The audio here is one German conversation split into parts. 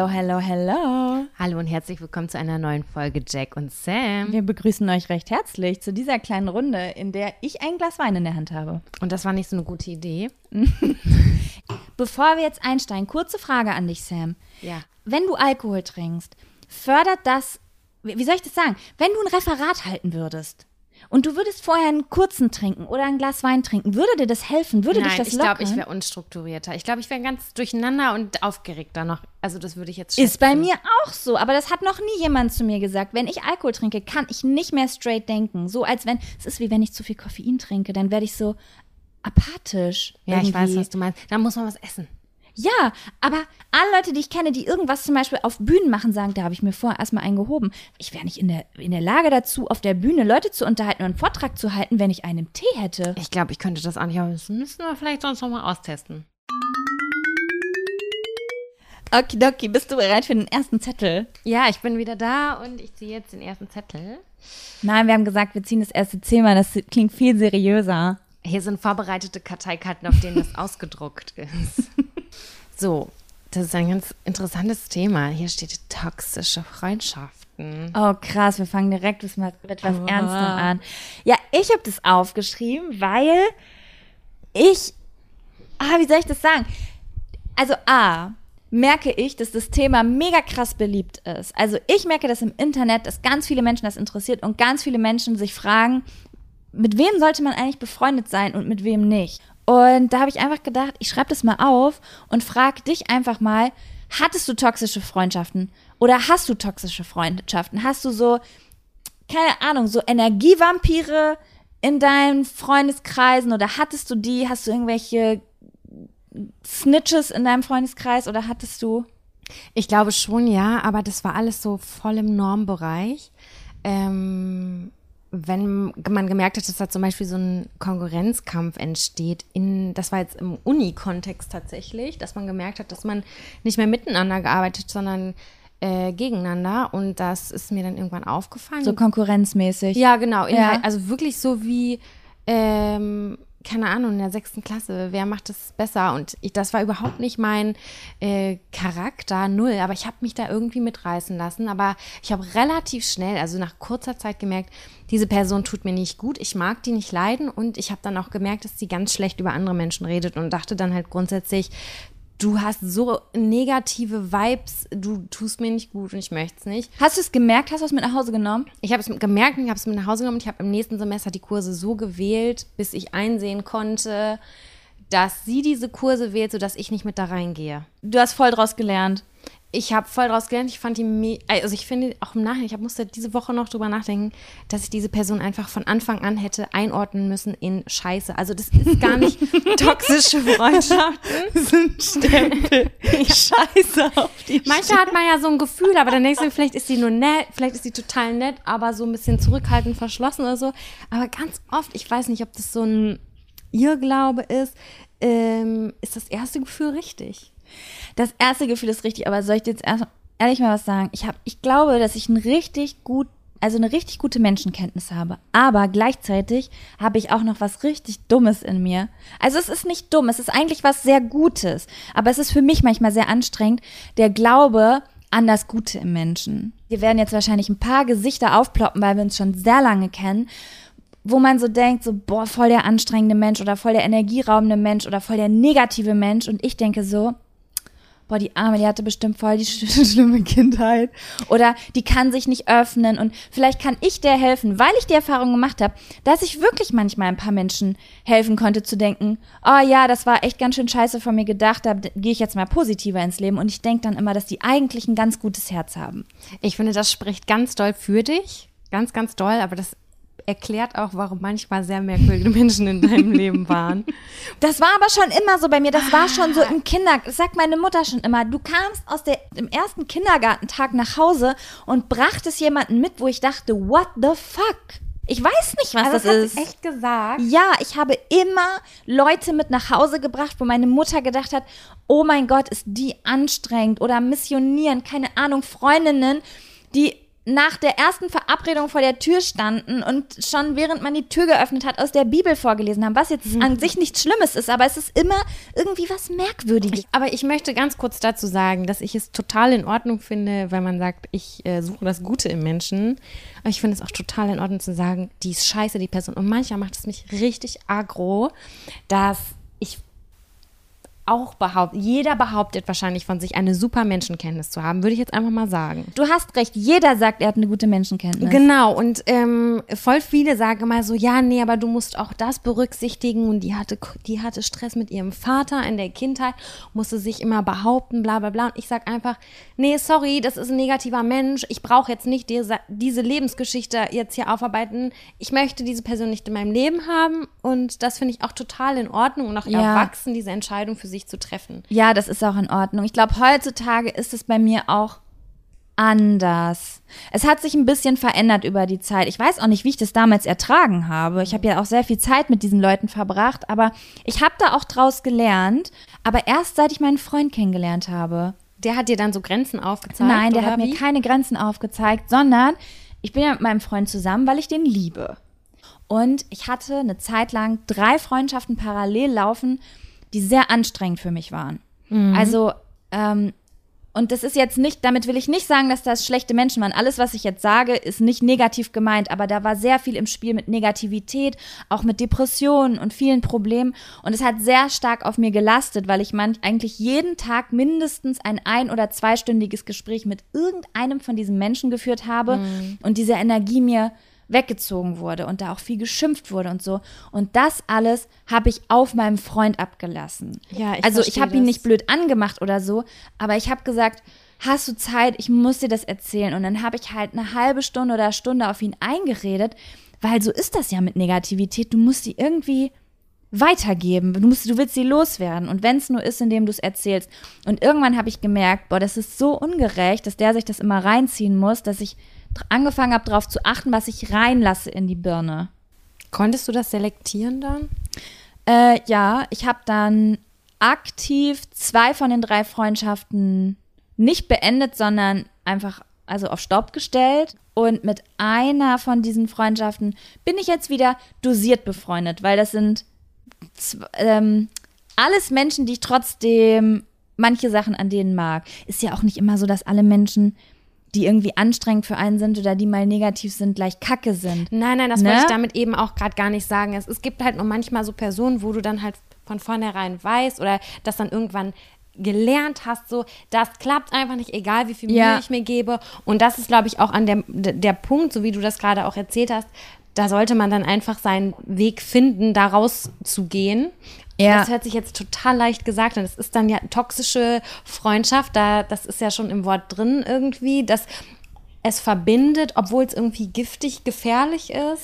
Hello, hello, hello. Hallo und herzlich willkommen zu einer neuen Folge Jack und Sam. Wir begrüßen euch recht herzlich zu dieser kleinen Runde, in der ich ein Glas Wein in der Hand habe. Und das war nicht so eine gute Idee. Bevor wir jetzt einsteigen, kurze Frage an dich, Sam. Ja. Wenn du Alkohol trinkst, fördert das, wie wie soll ich das sagen, wenn du ein Referat halten würdest und du würdest vorher einen kurzen trinken oder ein Glas Wein trinken, würde dir das helfen? Würde dich Nein, das ich lockern? glaube, ich wäre unstrukturierter. Ich glaube, ich wäre ganz durcheinander und aufgeregter noch. Also das würde ich jetzt Ist bei schätzen. mir auch so, aber das hat noch nie jemand zu mir gesagt. Wenn ich Alkohol trinke, kann ich nicht mehr straight denken. So als wenn, es ist wie wenn ich zu viel Koffein trinke, dann werde ich so apathisch. Ja, ich weiß, irgendwie. was du meinst. Dann muss man was essen. Ja, aber alle Leute, die ich kenne, die irgendwas zum Beispiel auf Bühnen machen, sagen, da habe ich mir vorher erstmal einen gehoben. Ich wäre nicht in der, in der Lage dazu, auf der Bühne Leute zu unterhalten und einen Vortrag zu halten, wenn ich einen Tee hätte. Ich glaube, ich könnte das auch nicht, aber das müssen wir vielleicht sonst noch mal austesten. Okidoki, bist du bereit für den ersten Zettel? Ja, ich bin wieder da und ich ziehe jetzt den ersten Zettel. Nein, wir haben gesagt, wir ziehen das erste Thema, das klingt viel seriöser. Hier sind vorbereitete Karteikarten, auf denen das ausgedruckt ist. So, das ist ein ganz interessantes Thema. Hier steht toxische Freundschaften. Oh krass, wir fangen direkt mit was etwas Oh. Ernstem an. Ja, ich habe das aufgeschrieben, weil ich, ah, wie soll ich das sagen? Also A, merke ich, dass das Thema mega krass beliebt ist. Also ich merke das im Internet, dass ganz viele Menschen das interessiert und ganz viele Menschen sich fragen, mit wem sollte man eigentlich befreundet sein und mit wem nicht. Und da habe ich einfach gedacht, ich schreibe das mal auf und frage dich einfach mal, hattest du toxische Freundschaften oder hast du toxische Freundschaften? Hast du so, keine Ahnung, so Energievampire in deinen Freundeskreisen oder hattest du die? Hast du irgendwelche Snitches in deinem Freundeskreis oder hattest du? Ich glaube schon, ja, aber das war alles so voll im Normbereich. Ähm, wenn man gemerkt hat, dass da zum Beispiel so ein Konkurrenzkampf entsteht, in, das war jetzt im Uni-Kontext tatsächlich, dass man gemerkt hat, dass man nicht mehr miteinander gearbeitet, sondern äh, gegeneinander. Und das ist mir dann irgendwann aufgefallen. So konkurrenzmäßig. Ja, genau. Ja. Also wirklich so wie, ähm, keine Ahnung, in der sechsten Klasse, wer macht das besser? Und ich, das war überhaupt nicht mein äh, Charakter, null. Aber ich habe mich da irgendwie mitreißen lassen. Aber ich habe relativ schnell, also nach kurzer Zeit gemerkt, diese Person tut mir nicht gut, ich mag die nicht leiden. Und ich habe dann auch gemerkt, dass sie ganz schlecht über andere Menschen redet und dachte dann halt grundsätzlich, du hast so negative Vibes, du tust mir nicht gut und ich möchte es nicht. Hast du es gemerkt? Hast du es mit nach Hause genommen? Ich habe es gemerkt und ich habe es mit nach Hause genommen. Ich habe im nächsten Semester die Kurse so gewählt, bis ich einsehen konnte, dass sie diese Kurse wählt, sodass ich nicht mit da reingehe. Du hast voll draus gelernt. Ich habe voll draus gelernt. Ich fand die, also ich finde auch im Nachhinein, ich musste diese Woche noch drüber nachdenken, dass ich diese Person einfach von Anfang an hätte einordnen müssen in Scheiße. Also das ist gar nicht toxische Freundschaften. Stempel. Scheiße auf die Manchmal hat man ja so ein Gefühl, aber dann denkst du, vielleicht ist sie nur nett, vielleicht ist sie total nett, aber so ein bisschen zurückhaltend, verschlossen oder so. Aber ganz oft, ich weiß nicht, ob das so ein Irrglaube ist, ähm, ist das erste Gefühl richtig. Das erste Gefühl ist richtig, aber soll ich dir jetzt ehrlich mal was sagen? Ich, hab, ich glaube, dass ich ein richtig gut, also eine richtig gute Menschenkenntnis habe. Aber gleichzeitig habe ich auch noch was richtig Dummes in mir. Also es ist nicht dumm, es ist eigentlich was sehr Gutes. Aber es ist für mich manchmal sehr anstrengend, der Glaube an das Gute im Menschen. Wir werden jetzt wahrscheinlich ein paar Gesichter aufploppen, weil wir uns schon sehr lange kennen wo man so denkt, so, boah, voll der anstrengende Mensch oder voll der energieraubende Mensch oder voll der negative Mensch. Und ich denke so, boah, die Arme, die hatte bestimmt voll die sch schlimme Kindheit. Oder die kann sich nicht öffnen. Und vielleicht kann ich der helfen, weil ich die Erfahrung gemacht habe, dass ich wirklich manchmal ein paar Menschen helfen konnte zu denken, oh ja, das war echt ganz schön scheiße von mir gedacht, da gehe ich jetzt mal positiver ins Leben. Und ich denke dann immer, dass die eigentlich ein ganz gutes Herz haben. Ich finde, das spricht ganz doll für dich. Ganz, ganz doll, aber das erklärt auch, warum manchmal sehr merkwürdige Menschen in deinem Leben waren. Das war aber schon immer so bei mir. Das war schon so im Kindergarten. Das sagt meine Mutter schon immer. Du kamst aus der, dem ersten Kindergartentag nach Hause und brachtest jemanden mit, wo ich dachte, what the fuck? Ich weiß nicht, was das hat ist. echt gesagt. Ja, ich habe immer Leute mit nach Hause gebracht, wo meine Mutter gedacht hat, oh mein Gott, ist die anstrengend oder missionieren, keine Ahnung, Freundinnen, die nach der ersten Verabredung vor der Tür standen und schon während man die Tür geöffnet hat, aus der Bibel vorgelesen haben, was jetzt Mhm. an sich nichts Schlimmes ist, aber es ist immer irgendwie was Merkwürdiges. Aber ich möchte ganz kurz dazu sagen, dass ich es total in Ordnung finde, wenn man sagt, ich äh, suche das Gute im Menschen. Aber ich finde es auch total in Ordnung zu sagen, die ist scheiße, die Person. Und manchmal macht es mich richtig aggro, dass ich auch behaupte, jeder behauptet wahrscheinlich von sich, eine super Menschenkenntnis zu haben, würde ich jetzt einfach mal sagen. Du hast recht, jeder sagt, er hat eine gute Menschenkenntnis. Genau, und ähm, voll viele sagen immer so, ja, nee, aber du musst auch das berücksichtigen und die hatte, die hatte Stress mit ihrem Vater in der Kindheit, musste sich immer behaupten, bla bla bla. Und ich sag einfach, nee, sorry, das ist ein negativer Mensch, ich brauche jetzt nicht diese, diese Lebensgeschichte jetzt hier aufarbeiten. Ich möchte diese Person nicht in meinem Leben haben und das finde ich auch total in Ordnung und auch Ja. erwachsen, diese Entscheidung für sich zu treffen. Ja, das ist auch in Ordnung. Ich glaube, heutzutage ist es bei mir auch anders. Es hat sich ein bisschen verändert über die Zeit. Ich weiß auch nicht, wie ich das damals ertragen habe. Ich habe ja auch sehr viel Zeit mit diesen Leuten verbracht, aber ich habe da auch draus gelernt. Aber erst seit ich meinen Freund kennengelernt habe. Der hat dir dann so Grenzen aufgezeigt? Nein, der hat mir wie? keine Grenzen aufgezeigt, sondern ich bin ja mit meinem Freund zusammen, weil ich den liebe. Und ich hatte eine Zeit lang drei Freundschaften parallel laufen, die sehr anstrengend für mich waren. Also, ähm, und das ist jetzt nicht, damit will ich nicht sagen, dass das schlechte Menschen waren. Alles, was ich jetzt sage, ist nicht negativ gemeint, aber da war sehr viel im Spiel mit Negativität, auch mit Depressionen und vielen Problemen. Und es hat sehr stark auf mir gelastet, weil ich manch, eigentlich jeden Tag mindestens ein ein- oder zweistündiges Gespräch mit irgendeinem von diesen Menschen geführt habe und diese Energie mir weggezogen wurde und da auch viel geschimpft wurde und so. Und das alles habe ich auf meinem Freund abgelassen. Ja, ich also ich habe ihn nicht blöd angemacht oder so, aber ich habe gesagt, hast du Zeit, ich muss dir das erzählen. Und dann habe ich halt eine halbe Stunde oder Stunde auf ihn eingeredet, weil so ist das ja mit Negativität. Du musst die irgendwie weitergeben. Du, musst, du willst sie loswerden. Und wenn es nur ist, indem du es erzählst. Und irgendwann habe ich gemerkt, boah, das ist so ungerecht, dass der sich das immer reinziehen muss, dass ich angefangen habe, darauf zu achten, was ich reinlasse in die Birne. Konntest du das selektieren dann? Äh, ja, ich habe dann aktiv zwei von den drei Freundschaften nicht beendet, sondern einfach also auf Stopp gestellt. Und mit einer von diesen Freundschaften bin ich jetzt wieder dosiert befreundet, weil das sind ähm, alles Menschen, die ich trotzdem manche Sachen an denen mag. Ist ja auch nicht immer so, dass alle Menschen, die irgendwie anstrengend für einen sind oder die mal negativ sind, gleich Kacke sind. Nein, nein, das Ne? wollte ich damit eben auch gerade gar nicht sagen. Es, es gibt halt nur manchmal so Personen, wo du dann halt von vornherein weißt oder das dann irgendwann gelernt hast, so, das klappt einfach nicht, egal wie viel Mühe Ja. ich mir gebe. Und das ist, glaube ich, auch an der, der Punkt, so wie du das gerade auch erzählt hast, da sollte man dann einfach seinen Weg finden, da rauszugehen. Ja. Das hört sich jetzt total leicht gesagt an. Das ist dann ja toxische Freundschaft, da, das ist ja schon im Wort drin irgendwie, dass es verbindet, obwohl es irgendwie giftig, gefährlich ist.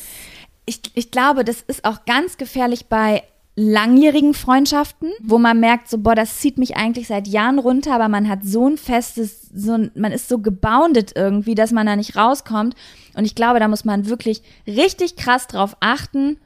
ich, ich glaube, das ist auch ganz gefährlich bei langjährigen Freundschaften, wo man merkt, so, boah, das zieht mich eigentlich seit Jahren runter, aber man hat so ein festes, so ein, man ist so geboundet irgendwie, dass man da nicht rauskommt. Und ich glaube, da muss man wirklich richtig krass drauf achten,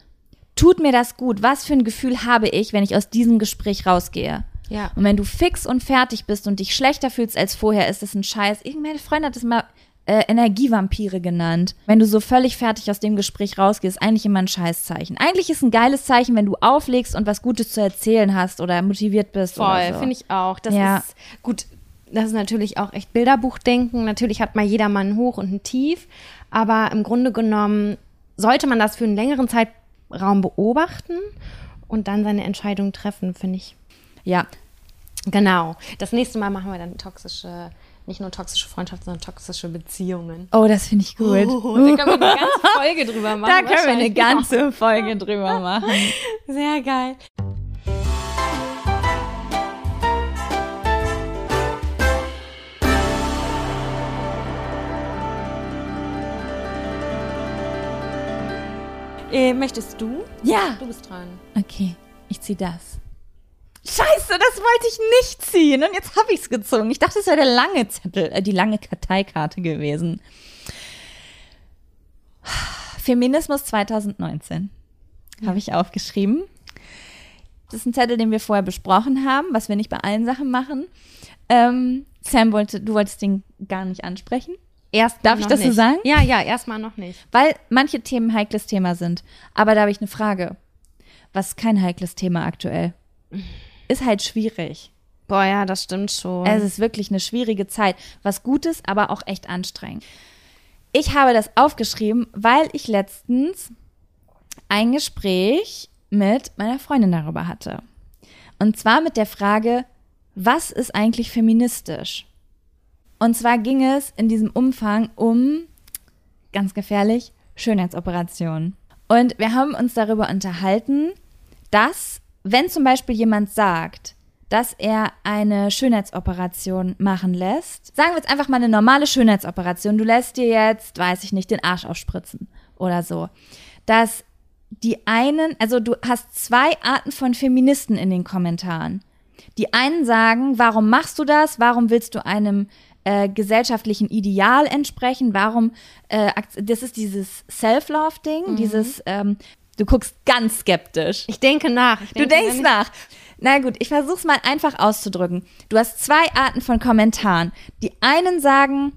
tut mir das gut? Was für ein Gefühl habe ich, wenn ich aus diesem Gespräch rausgehe? Ja. Und wenn du fix und fertig bist und dich schlechter fühlst als vorher, ist das ein Scheiß. Irgendeine Freundin hat das mal äh, Energievampire genannt. Wenn du so völlig fertig aus dem Gespräch rausgehst, eigentlich immer ein Scheißzeichen. Eigentlich ist ein geiles Zeichen, wenn du auflegst und was Gutes zu erzählen hast oder motiviert bist. Voll, so. finde ich auch. Das Ja. ist gut. Das ist natürlich auch echt Bilderbuchdenken. Natürlich hat mal jeder mal ein Hoch und ein Tief. Aber im Grunde genommen sollte man das für einen längeren Zeitraum beobachten und dann seine Entscheidung treffen, finde ich. Ja, Genau. Das nächste Mal machen wir dann toxische, nicht nur toxische Freundschaft, sondern toxische Beziehungen. oh, das finde ich gut. Oh, da können wir eine ganze Folge drüber machen. da können wir eine ganze Folge drüber machen. Sehr geil. Äh, möchtest du? Ja. Du bist dran. Okay, ich zieh das. Scheiße, das wollte ich nicht ziehen und jetzt habe ich es gezogen. Ich dachte, es wäre der lange Zettel, äh, die lange Karteikarte gewesen. Feminismus 2019 habe ich aufgeschrieben. Das ist ein Zettel, den wir vorher besprochen haben, was wir nicht bei allen Sachen machen. Ähm, Sam wollte, du wolltest den gar nicht ansprechen. Erst Darf ich das so sagen? Ja, ja, erstmal noch nicht. Weil manche Themen heikles Thema sind. Aber da habe ich eine Frage. Was ist kein heikles Thema aktuell? Ist halt schwierig. Boah, ja, das stimmt schon. Es ist wirklich eine schwierige Zeit. Was Gutes, aber auch echt anstrengend. Ich habe das aufgeschrieben, weil ich letztens ein Gespräch mit meiner Freundin darüber hatte. Und zwar mit der Frage, was ist eigentlich feministisch? Und zwar ging es in diesem Umfang um, ganz gefährlich, Schönheitsoperationen. Und wir haben uns darüber unterhalten, dass, wenn zum Beispiel jemand sagt, dass er eine Schönheitsoperation machen lässt. Sagen wir jetzt einfach mal eine normale Schönheitsoperation. Du lässt dir jetzt, weiß ich nicht, den Arsch aufspritzen oder so. Dass die einen, also du hast zwei Arten von Feministen in den Kommentaren. Die einen sagen, warum machst du das? Warum willst du einem äh, gesellschaftlichen Ideal entsprechen? Warum, äh, das ist dieses Self-Love-Ding, mhm. dieses, ähm, du guckst ganz skeptisch. Ich denke nach. Ich denke du denkst nach. Na gut, ich versuch's mal einfach auszudrücken. Du hast zwei Arten von Kommentaren. Die einen sagen,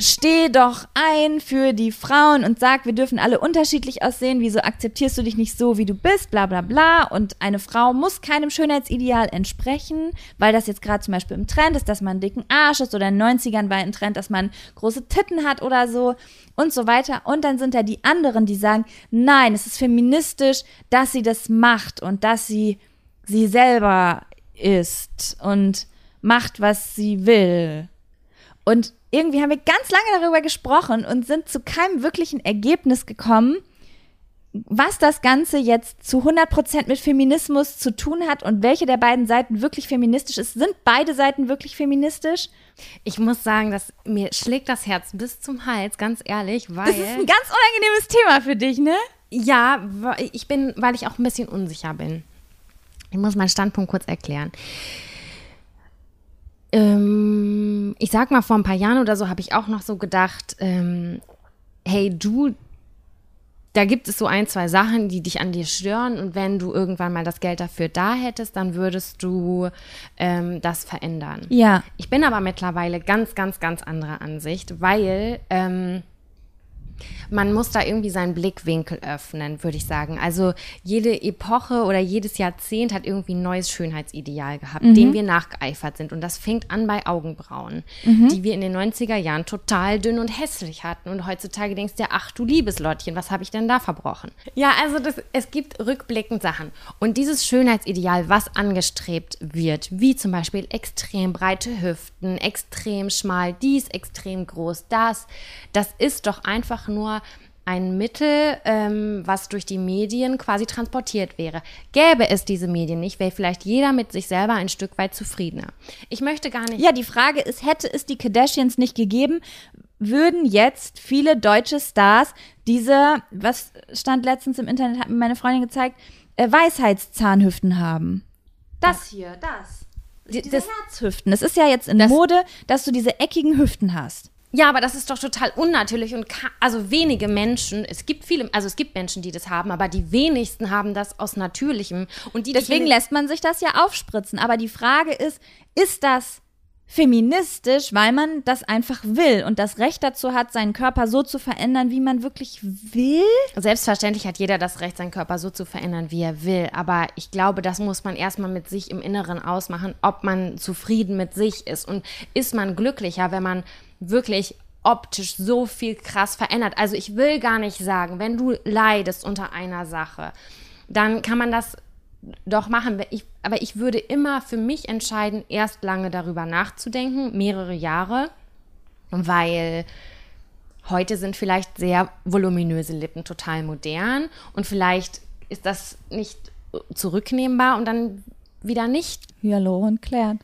steh doch ein für die Frauen und sag, wir dürfen alle unterschiedlich aussehen, wieso akzeptierst du dich nicht so, wie du bist, bla bla bla. Und eine Frau muss keinem Schönheitsideal entsprechen, weil das jetzt gerade zum Beispiel im Trend ist, dass man einen dicken Arsch ist oder in den 90ern war ein Trend, dass man große Titten hat oder so und so weiter. Und dann sind da die anderen, die sagen, nein, es ist feministisch, dass sie das macht und dass sie sie selber ist und macht, was sie will. Und irgendwie haben wir ganz lange darüber gesprochen und sind zu keinem wirklichen Ergebnis gekommen, was das Ganze jetzt zu 100% mit Feminismus zu tun hat und welche der beiden Seiten wirklich feministisch ist. Sind beide Seiten wirklich feministisch? Ich muss sagen, dass mir schlägt das Herz bis zum Hals, ganz ehrlich, weil. Das ist ein ganz unangenehmes Thema für dich, ne? Ja, ich bin, weil ich auch ein bisschen unsicher bin. Ich muss meinen Standpunkt kurz erklären. Ähm, ich sag mal, vor ein paar Jahren oder so habe ich auch noch so gedacht, ähm, hey du, da gibt es so ein, zwei Sachen, die dich an dir stören und wenn du irgendwann mal das Geld dafür da hättest, dann würdest du ähm, das verändern. Ja. Ich bin aber mittlerweile ganz, ganz, ganz anderer Ansicht, weil ähm, man muss da irgendwie seinen Blickwinkel öffnen, würde ich sagen. Also jede Epoche oder jedes Jahrzehnt hat irgendwie ein neues Schönheitsideal gehabt, mhm. dem wir nachgeeifert sind. Und das fängt an bei Augenbrauen, mhm. die wir in den 90er Jahren total dünn und hässlich hatten. Und heutzutage denkst du ja, ach du liebes Lottchen, was habe ich denn da verbrochen? Ja, also das, es gibt rückblickend Sachen. Und dieses Schönheitsideal, was angestrebt wird, wie zum Beispiel extrem breite Hüften, extrem schmal, dies, extrem groß, das, das ist doch einfach nur ein Mittel, ähm, was durch die Medien quasi transportiert wäre. Gäbe es diese Medien nicht, wäre vielleicht jeder mit sich selber ein Stück weit zufriedener. Ich möchte gar nicht. Ja, die Frage ist, hätte es die Kardashians nicht gegeben, würden jetzt viele deutsche Stars diese, was stand letztens im Internet, hat mir meine Freundin gezeigt, äh, Weisheitszahnhüften haben. Das hier, das. Diese das, Herzhüften. Es ist ja jetzt in das, Mode, dass du diese eckigen Hüften hast. Ja, aber das ist doch total unnatürlich und also wenige Menschen, es gibt viele, also es gibt Menschen, die das haben, aber die wenigsten haben das aus natürlichem und die deswegen lässt man sich das ja aufspritzen, aber die Frage ist, ist das feministisch, weil man das einfach will und das Recht dazu hat, seinen Körper so zu verändern, wie man wirklich will? Selbstverständlich hat jeder das Recht, seinen Körper so zu verändern, wie er will. Aber ich glaube, das muss man erstmal mit sich im Inneren ausmachen, ob man zufrieden mit sich ist. Und ist man glücklicher, wenn man wirklich optisch so viel krass verändert. Also ich will gar nicht sagen, wenn du leidest unter einer Sache, dann kann man das doch machen. Ich, aber ich würde immer für mich entscheiden, erst lange darüber nachzudenken, mehrere Jahre, weil heute sind vielleicht sehr voluminöse Lippen total modern und vielleicht ist das nicht zurücknehmbar und dann wieder nicht. Hallo und klärt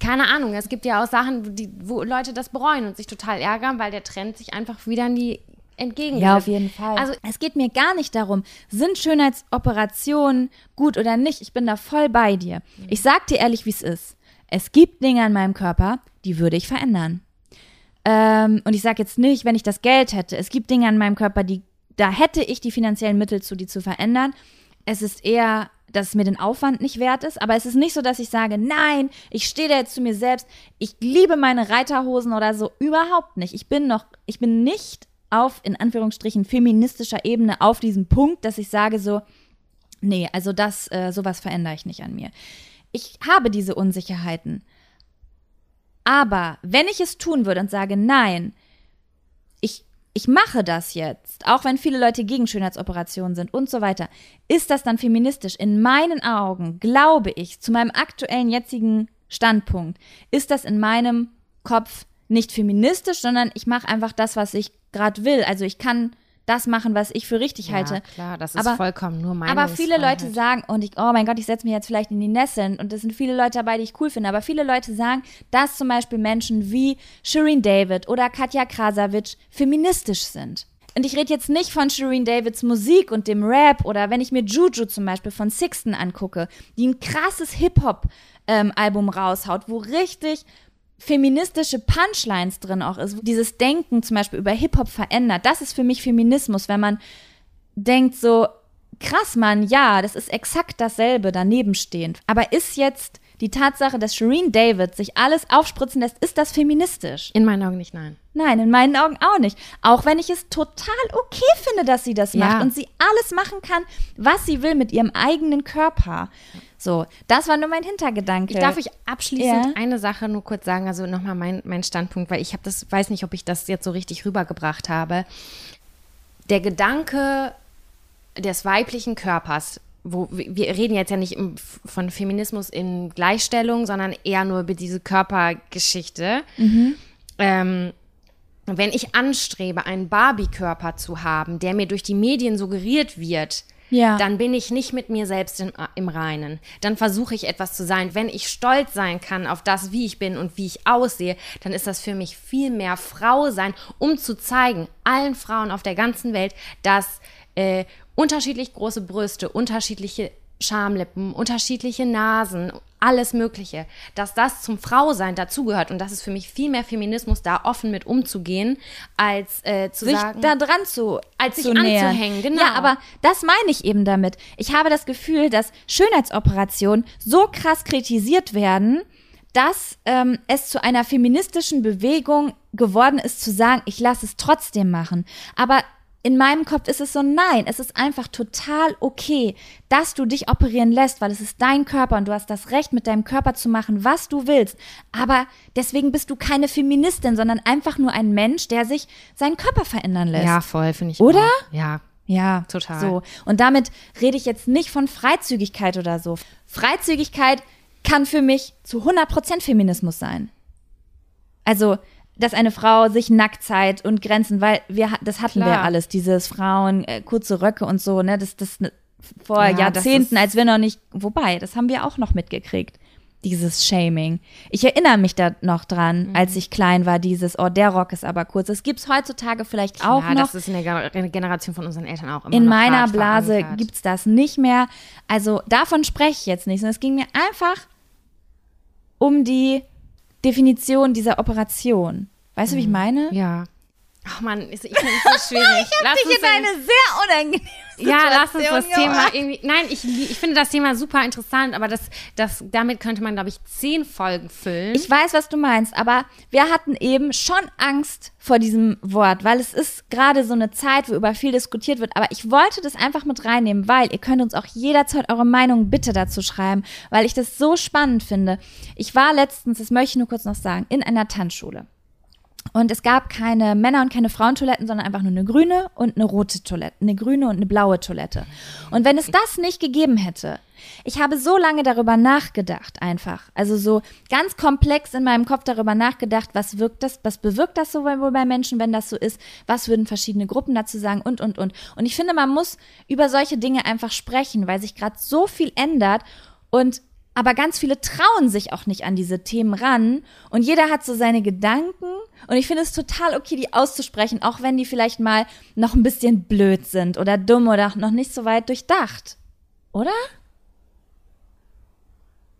keine Ahnung, es gibt ja auch Sachen, die, wo Leute das bereuen und sich total ärgern, weil der Trend sich einfach wieder in die entgegen. Ja, auf jeden Fall. Also es geht mir gar nicht darum, sind Schönheitsoperationen gut oder nicht. Ich bin da voll bei dir. Mhm. Ich sag dir ehrlich, wie es ist. Es gibt Dinge an meinem Körper, die würde ich verändern. Ähm, und ich sage jetzt nicht, wenn ich das Geld hätte. Es gibt Dinge an meinem Körper, die da hätte ich die finanziellen Mittel zu, die zu verändern. Es ist eher, dass es mir den Aufwand nicht wert ist. Aber es ist nicht so, dass ich sage, nein, ich stehe da jetzt zu mir selbst. Ich liebe meine Reiterhosen oder so. Überhaupt nicht. Ich bin noch, ich bin nicht auf, in Anführungsstrichen, feministischer Ebene auf diesem Punkt, dass ich sage so, nee, also das, äh, sowas verändere ich nicht an mir. Ich habe diese Unsicherheiten. Aber wenn ich es tun würde und sage, nein, ich, mache das jetzt, auch wenn viele Leute gegen Schönheitsoperationen sind und so weiter, ist das dann feministisch? In meinen Augen, glaube ich, zu meinem aktuellen jetzigen Standpunkt, ist das in meinem Kopf nicht feministisch, sondern ich mache einfach das, was ich gerade will. Also ich kann das machen, was ich für richtig Ja, halte. klar, das ist aber, vollkommen nur meine aber viele Leute sagen, und ich, oh mein Gott, ich setze mich jetzt vielleicht in die Nesseln, und es sind viele Leute dabei, die ich cool finde, aber viele Leute sagen, dass zum Beispiel Menschen wie Shireen David oder Katja Krasavic feministisch sind. Und ich rede jetzt nicht von Shireen Davids Musik und dem Rap oder wenn ich mir Juju zum Beispiel von Sixten angucke, die ein krasses Hip-Hop-Album raushaut, wo richtig feministische Punchlines drin auch ist, dieses Denken zum Beispiel über Hip-Hop verändert. Das ist für mich Feminismus, wenn man denkt so, krass, Mann, ja, das ist exakt dasselbe daneben stehend. Aber ist jetzt die Tatsache, dass Shireen David sich alles aufspritzen lässt, ist das feministisch? In meinen Augen nicht, nein. Nein, in meinen Augen auch nicht. Auch wenn ich es total okay finde, dass sie das Ja. macht und sie alles machen kann, was sie will mit ihrem eigenen Körper. So, das war nur mein Hintergedanke. Ich darf euch abschließend Ja. eine Sache nur kurz sagen, also nochmal mein, mein Standpunkt, weil ich habe das, weiß nicht, ob ich das jetzt so richtig rübergebracht habe. Der Gedanke des weiblichen Körpers, wo wir reden jetzt ja nicht von Feminismus in Gleichstellung, sondern eher nur über diese Körpergeschichte. Ähm, wenn ich anstrebe, einen Barbie-Körper zu haben, der mir durch die Medien suggeriert wird, Ja. dann bin ich nicht mit mir selbst im, im Reinen. Dann versuche ich etwas zu sein. Wenn ich stolz sein kann auf das, wie ich bin und wie ich aussehe, dann ist das für mich viel mehr Frau sein, um zu zeigen, allen Frauen auf der ganzen Welt, dass äh, unterschiedlich große Brüste, unterschiedliche Schamlippen, unterschiedliche Nasen, alles Mögliche, dass das zum Frausein dazugehört und das ist für mich viel mehr Feminismus, da offen mit umzugehen, als äh, zu sich sagen, da dran zu, Als sich nähern. anzuhängen, genau. Ja, aber das meine ich eben damit. Ich habe das Gefühl, dass Schönheitsoperationen so krass kritisiert werden, dass ähm, es zu einer feministischen Bewegung geworden ist, zu sagen, ich lasse es trotzdem machen. Aber in meinem Kopf ist es so, nein, es ist einfach total okay, dass du dich operieren lässt, weil es ist dein Körper und du hast das Recht, mit deinem Körper zu machen, was du willst. Aber deswegen bist du keine Feministin, sondern einfach nur ein Mensch, der sich seinen Körper verändern lässt. ja, voll, finde ich. Oder? Auch. Ja, Ja, Total. So. Und damit rede ich jetzt nicht von Freizügigkeit oder so. Freizügigkeit kann für mich zu 100% Feminismus sein. Also, dass eine Frau sich Nacktheit und Grenzen, weil wir, das hatten wir Klar. alles, dieses Frauen, äh, kurze Röcke und so, ne, das, das ne, vor Ja, das Jahrzehnten, ist- als wir noch nicht, wobei, das haben wir auch noch mitgekriegt. Dieses Shaming. Ich erinnere mich da noch dran, Mhm. als ich klein war, dieses, oh, der Rock ist aber kurz. Das gibt's heutzutage vielleicht auch ja, noch. das ist in der Ge- Generation von unseren Eltern auch immer In meiner Blase verankert. gibt's das nicht mehr. Also davon spreche ich jetzt nicht, sondern es ging mir einfach um die Definition dieser Operation. Weißt du, wie ich meine? Ja. Ach man, ich finde es so schwierig. Lass uns in- sehr unangenehme ja, lass uns das Situation Thema irgendwie. Nein, ich, ich finde das Thema super interessant, aber das, das, damit könnte man, glaube ich, zehn Folgen füllen. Ich weiß, was du meinst, aber wir hatten eben schon Angst vor diesem Wort, weil es ist gerade so eine Zeit, wo über viel diskutiert wird. Aber ich wollte das einfach mit reinnehmen, weil ihr könnt uns auch jederzeit eure Meinung bitte dazu schreiben, weil ich das so spannend finde. Ich war letztens, das möchte ich nur kurz noch sagen, in einer Tanzschule. Und es gab keine Männer- und keine Frauentoiletten, sondern einfach nur eine grüne und eine rote Toilette, eine grüne und eine blaue Toilette. Und wenn es das nicht gegeben hätte, ich habe so lange darüber nachgedacht, einfach. Also so ganz komplex in meinem Kopf darüber nachgedacht, was wirkt das, was bewirkt das so wohl bei Menschen, wenn das so ist, was würden verschiedene Gruppen dazu sagen und, und, und. Und ich finde, man muss über solche Dinge einfach sprechen, weil sich gerade so viel ändert und aber ganz viele trauen sich auch nicht an diese Themen ran und jeder hat so seine Gedanken und ich finde es total okay, die auszusprechen, auch wenn die vielleicht mal noch ein bisschen blöd sind oder dumm oder noch nicht so weit durchdacht. Oder?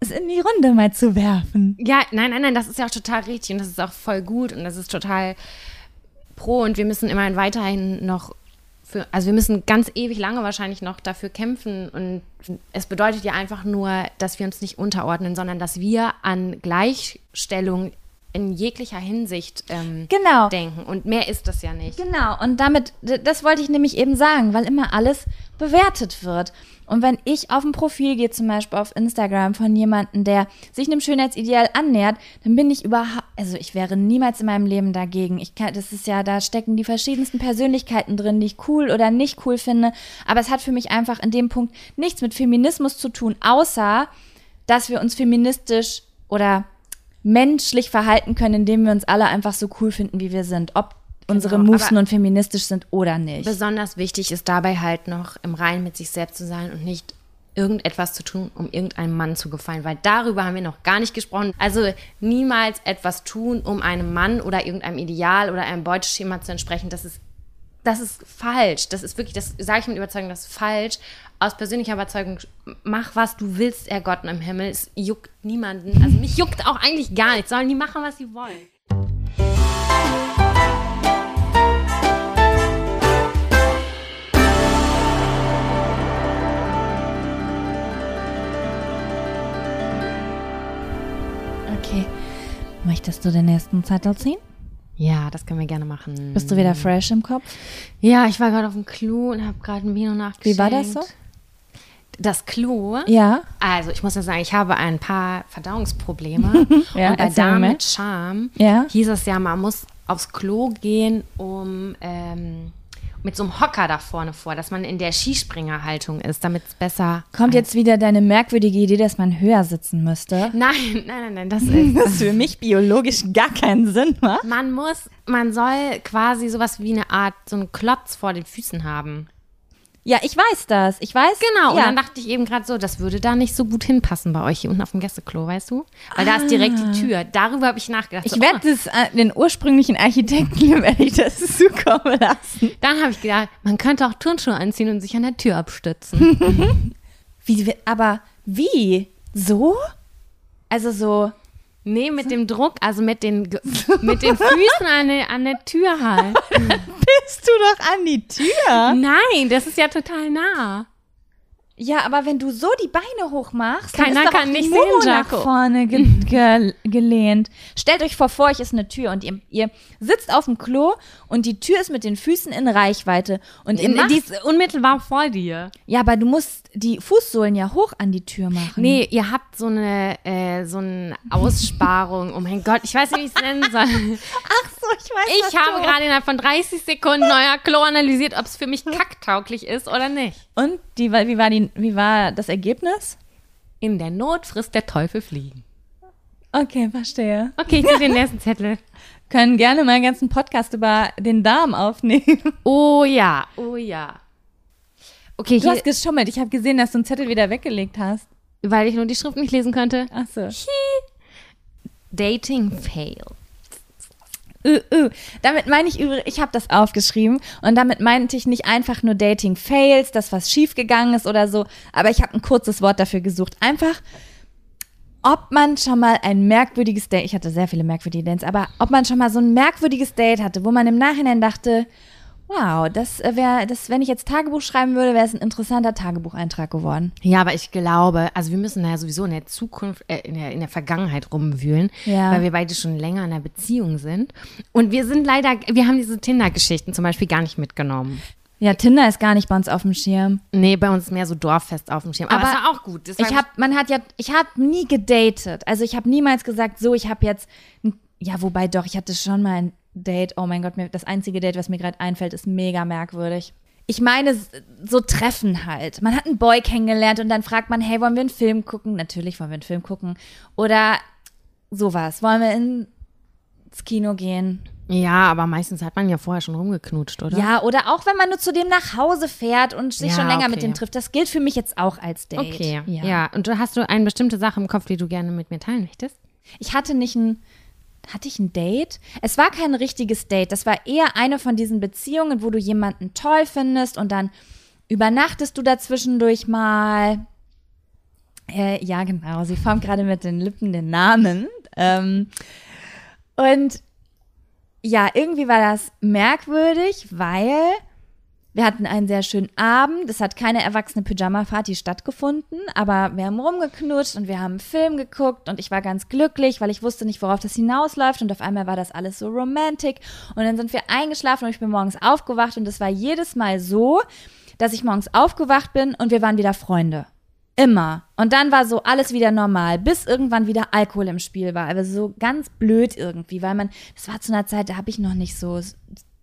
Es in die Runde mal zu werfen. ja, nein, nein, nein, das ist ja auch total richtig und das ist auch voll gut und das ist total pro und wir müssen immerhin weiterhin noch für, also wir müssen ganz ewig lange wahrscheinlich noch dafür kämpfen und es bedeutet ja einfach nur, dass wir uns nicht unterordnen, sondern dass wir an Gleichstellung in jeglicher Hinsicht ähm, Genau. denken. Und mehr ist das ja nicht. Genau, und damit, das wollte ich nämlich eben sagen, weil immer alles bewertet wird. Und wenn ich auf ein Profil gehe, zum Beispiel auf Instagram von jemandem, der sich einem Schönheitsideal annähert, dann bin ich überhaupt, also ich wäre niemals in meinem Leben dagegen. Ich kann, das ist ja, da stecken die verschiedensten Persönlichkeiten drin, die ich cool oder nicht cool finde. Aber es hat für mich einfach in dem Punkt nichts mit Feminismus zu tun, außer, dass wir uns feministisch oder menschlich verhalten können, indem wir uns alle einfach so cool finden, wie wir sind. Ob unsere Genau, Moves nun feministisch sind oder nicht. Besonders wichtig ist dabei halt noch im Reinen mit sich selbst zu sein und nicht irgendetwas zu tun, um irgendeinem Mann zu gefallen, weil darüber haben wir noch gar nicht gesprochen. Also niemals etwas tun, um einem Mann oder irgendeinem Ideal oder einem Beuteschema zu entsprechen. Das ist, das ist falsch. Das ist wirklich, das sage ich mit Überzeugung, das ist falsch. Aus persönlicher Überzeugung, mach was du willst, er Gott im Himmel. Es juckt niemanden. Also mich juckt auch eigentlich gar nichts. Sollen die machen, was sie wollen. Möchtest du den nächsten Zettel ziehen? Ja, das können wir gerne machen. Bist du wieder fresh im Kopf? Ja, ich war gerade auf dem Klo und habe gerade ein Vino nachgeschenkt. Wie war das so? Das Klo? Ja. Also, ich muss ja sagen, ich habe ein paar Verdauungsprobleme. Ja, und bei Dame mit Charme Ja. hieß es ja, man muss aufs Klo gehen, um ähm, mit so einem Hocker da vorne vor, dass man in der Skispringerhaltung ist, damit es besser. Kommt jetzt wieder deine merkwürdige Idee, dass man höher sitzen müsste? Nein, nein, nein, nein, das ist. Das für mich biologisch gar keinen Sinn macht. Man muss, man soll quasi sowas wie eine Art, so einen Klotz vor den Füßen haben. Ja, ich weiß das. Ich weiß. Genau, und ja. dann dachte ich eben gerade so, das würde da nicht so gut hinpassen bei euch hier unten auf dem Gästeklo, weißt du? Weil da ist direkt die Tür. Darüber habe ich nachgedacht. Ich so, werde das äh, den ursprünglichen Architekten werde ich das zukommen lassen. oh. Dann habe ich gedacht, man könnte auch Turnschuhe anziehen und sich an der Tür abstützen. Wie, aber wie? So? Also so. Nee, mit dem Druck, also mit den, mit den Füßen an der, an der Tür halt. Bist du doch an die Tür? Nein, das ist ja total nah. Ja, aber wenn du so die Beine hoch machst, Keiner dann ist kann nicht Momo sehen, nach vorne ge ge gelehnt. Stellt euch vor, vor euch ist eine Tür und ihr, ihr sitzt auf dem Klo und die Tür ist mit den Füßen in Reichweite. Und in, Die die, ist unmittelbar vor dir. ja, aber du musst die Fußsohlen ja hoch an die Tür machen. Nee, ihr habt so eine, äh, so eine Aussparung. Oh mein Gott, ich weiß nicht, wie ich es nennen soll. Ach so, ich weiß Ich habe gerade innerhalb von 30 Sekunden euer Klo analysiert, ob es für mich kacktauglich ist oder nicht. Und die, wie war die, wie war das Ergebnis? In der Not frisst der Teufel fliegen. Okay, verstehe. Okay, ich ziehe den nächsten Zettel. Können gerne mal einen ganzen Podcast über den Darm aufnehmen. Oh ja, oh ja. Okay, Du hast geschummelt. Ich habe gesehen, dass du einen Zettel wieder weggelegt hast. weil ich nur die Schrift nicht lesen konnte. Ach so. Dating Fail. Uh, uh. Damit meine ich übrigens, ich habe das aufgeschrieben und damit meinte ich nicht einfach nur Dating Fails, dass was schiefgegangen ist oder so, aber ich habe ein kurzes Wort dafür gesucht. Einfach, ob man schon mal ein merkwürdiges Date, ich hatte sehr viele merkwürdige Dates, aber ob man schon mal so ein merkwürdiges Date hatte, wo man im Nachhinein dachte, wow, das wäre, das, wenn ich jetzt Tagebuch schreiben würde, wäre es ein interessanter Tagebucheintrag geworden. Ja, aber ich glaube, also wir müssen da ja sowieso in der Zukunft, äh, in, der, in der Vergangenheit rumwühlen, Ja. weil wir beide schon länger in einer Beziehung sind. Und wir sind leider, wir haben diese Tinder-Geschichten zum Beispiel gar nicht mitgenommen. Ja, Tinder ist gar nicht bei uns auf dem Schirm. Nee, bei uns mehr so Dorffest auf dem Schirm. Aber, Aber auch gut. Ich habe, man hat ja, ich habe nie gedatet. Also ich habe niemals gesagt, so, ich habe jetzt, ja, wobei doch, ich hatte schon mal ein Date. Oh mein Gott, mir, das einzige Date, was mir gerade einfällt, ist mega merkwürdig. Ich meine, so Treffen halt. Man hat einen Boy kennengelernt und dann fragt man, hey, wollen wir einen Film gucken? Natürlich wollen wir einen Film gucken. Oder sowas. Wollen wir ins Kino gehen? ja, aber meistens hat man ja vorher schon rumgeknutscht, oder? Ja, oder auch wenn man nur zu dem nach Hause fährt und sich Ja, schon länger okay. mit dem trifft. Das gilt für mich jetzt auch als Date. Okay, ja. Und du hast du eine bestimmte Sache im Kopf, die du gerne mit mir teilen möchtest? Ich hatte nicht ein, hatte ich ein Date? Es war kein richtiges Date. Das war eher eine von diesen Beziehungen, wo du jemanden toll findest und dann übernachtest du dazwischendurch mal. Äh, ja, genau. Sie formt gerade mit den Lippen den Namen. Ähm, und ja, irgendwie war das merkwürdig, weil Wir hatten einen sehr schönen Abend. Es hat keine erwachsene Pyjama-Party stattgefunden, aber wir haben rumgeknutscht und wir haben einen Film geguckt und ich war ganz glücklich, weil ich wusste nicht, worauf das hinausläuft und auf einmal war das alles so romantic und dann sind wir eingeschlafen und ich bin morgens aufgewacht und es war jedes Mal so, dass ich morgens aufgewacht bin und wir waren wieder Freunde. Immer. Und dann war so alles wieder normal, bis irgendwann wieder Alkohol im Spiel war. Aber so ganz blöd irgendwie, weil man, das war zu einer Zeit, da habe ich noch nicht so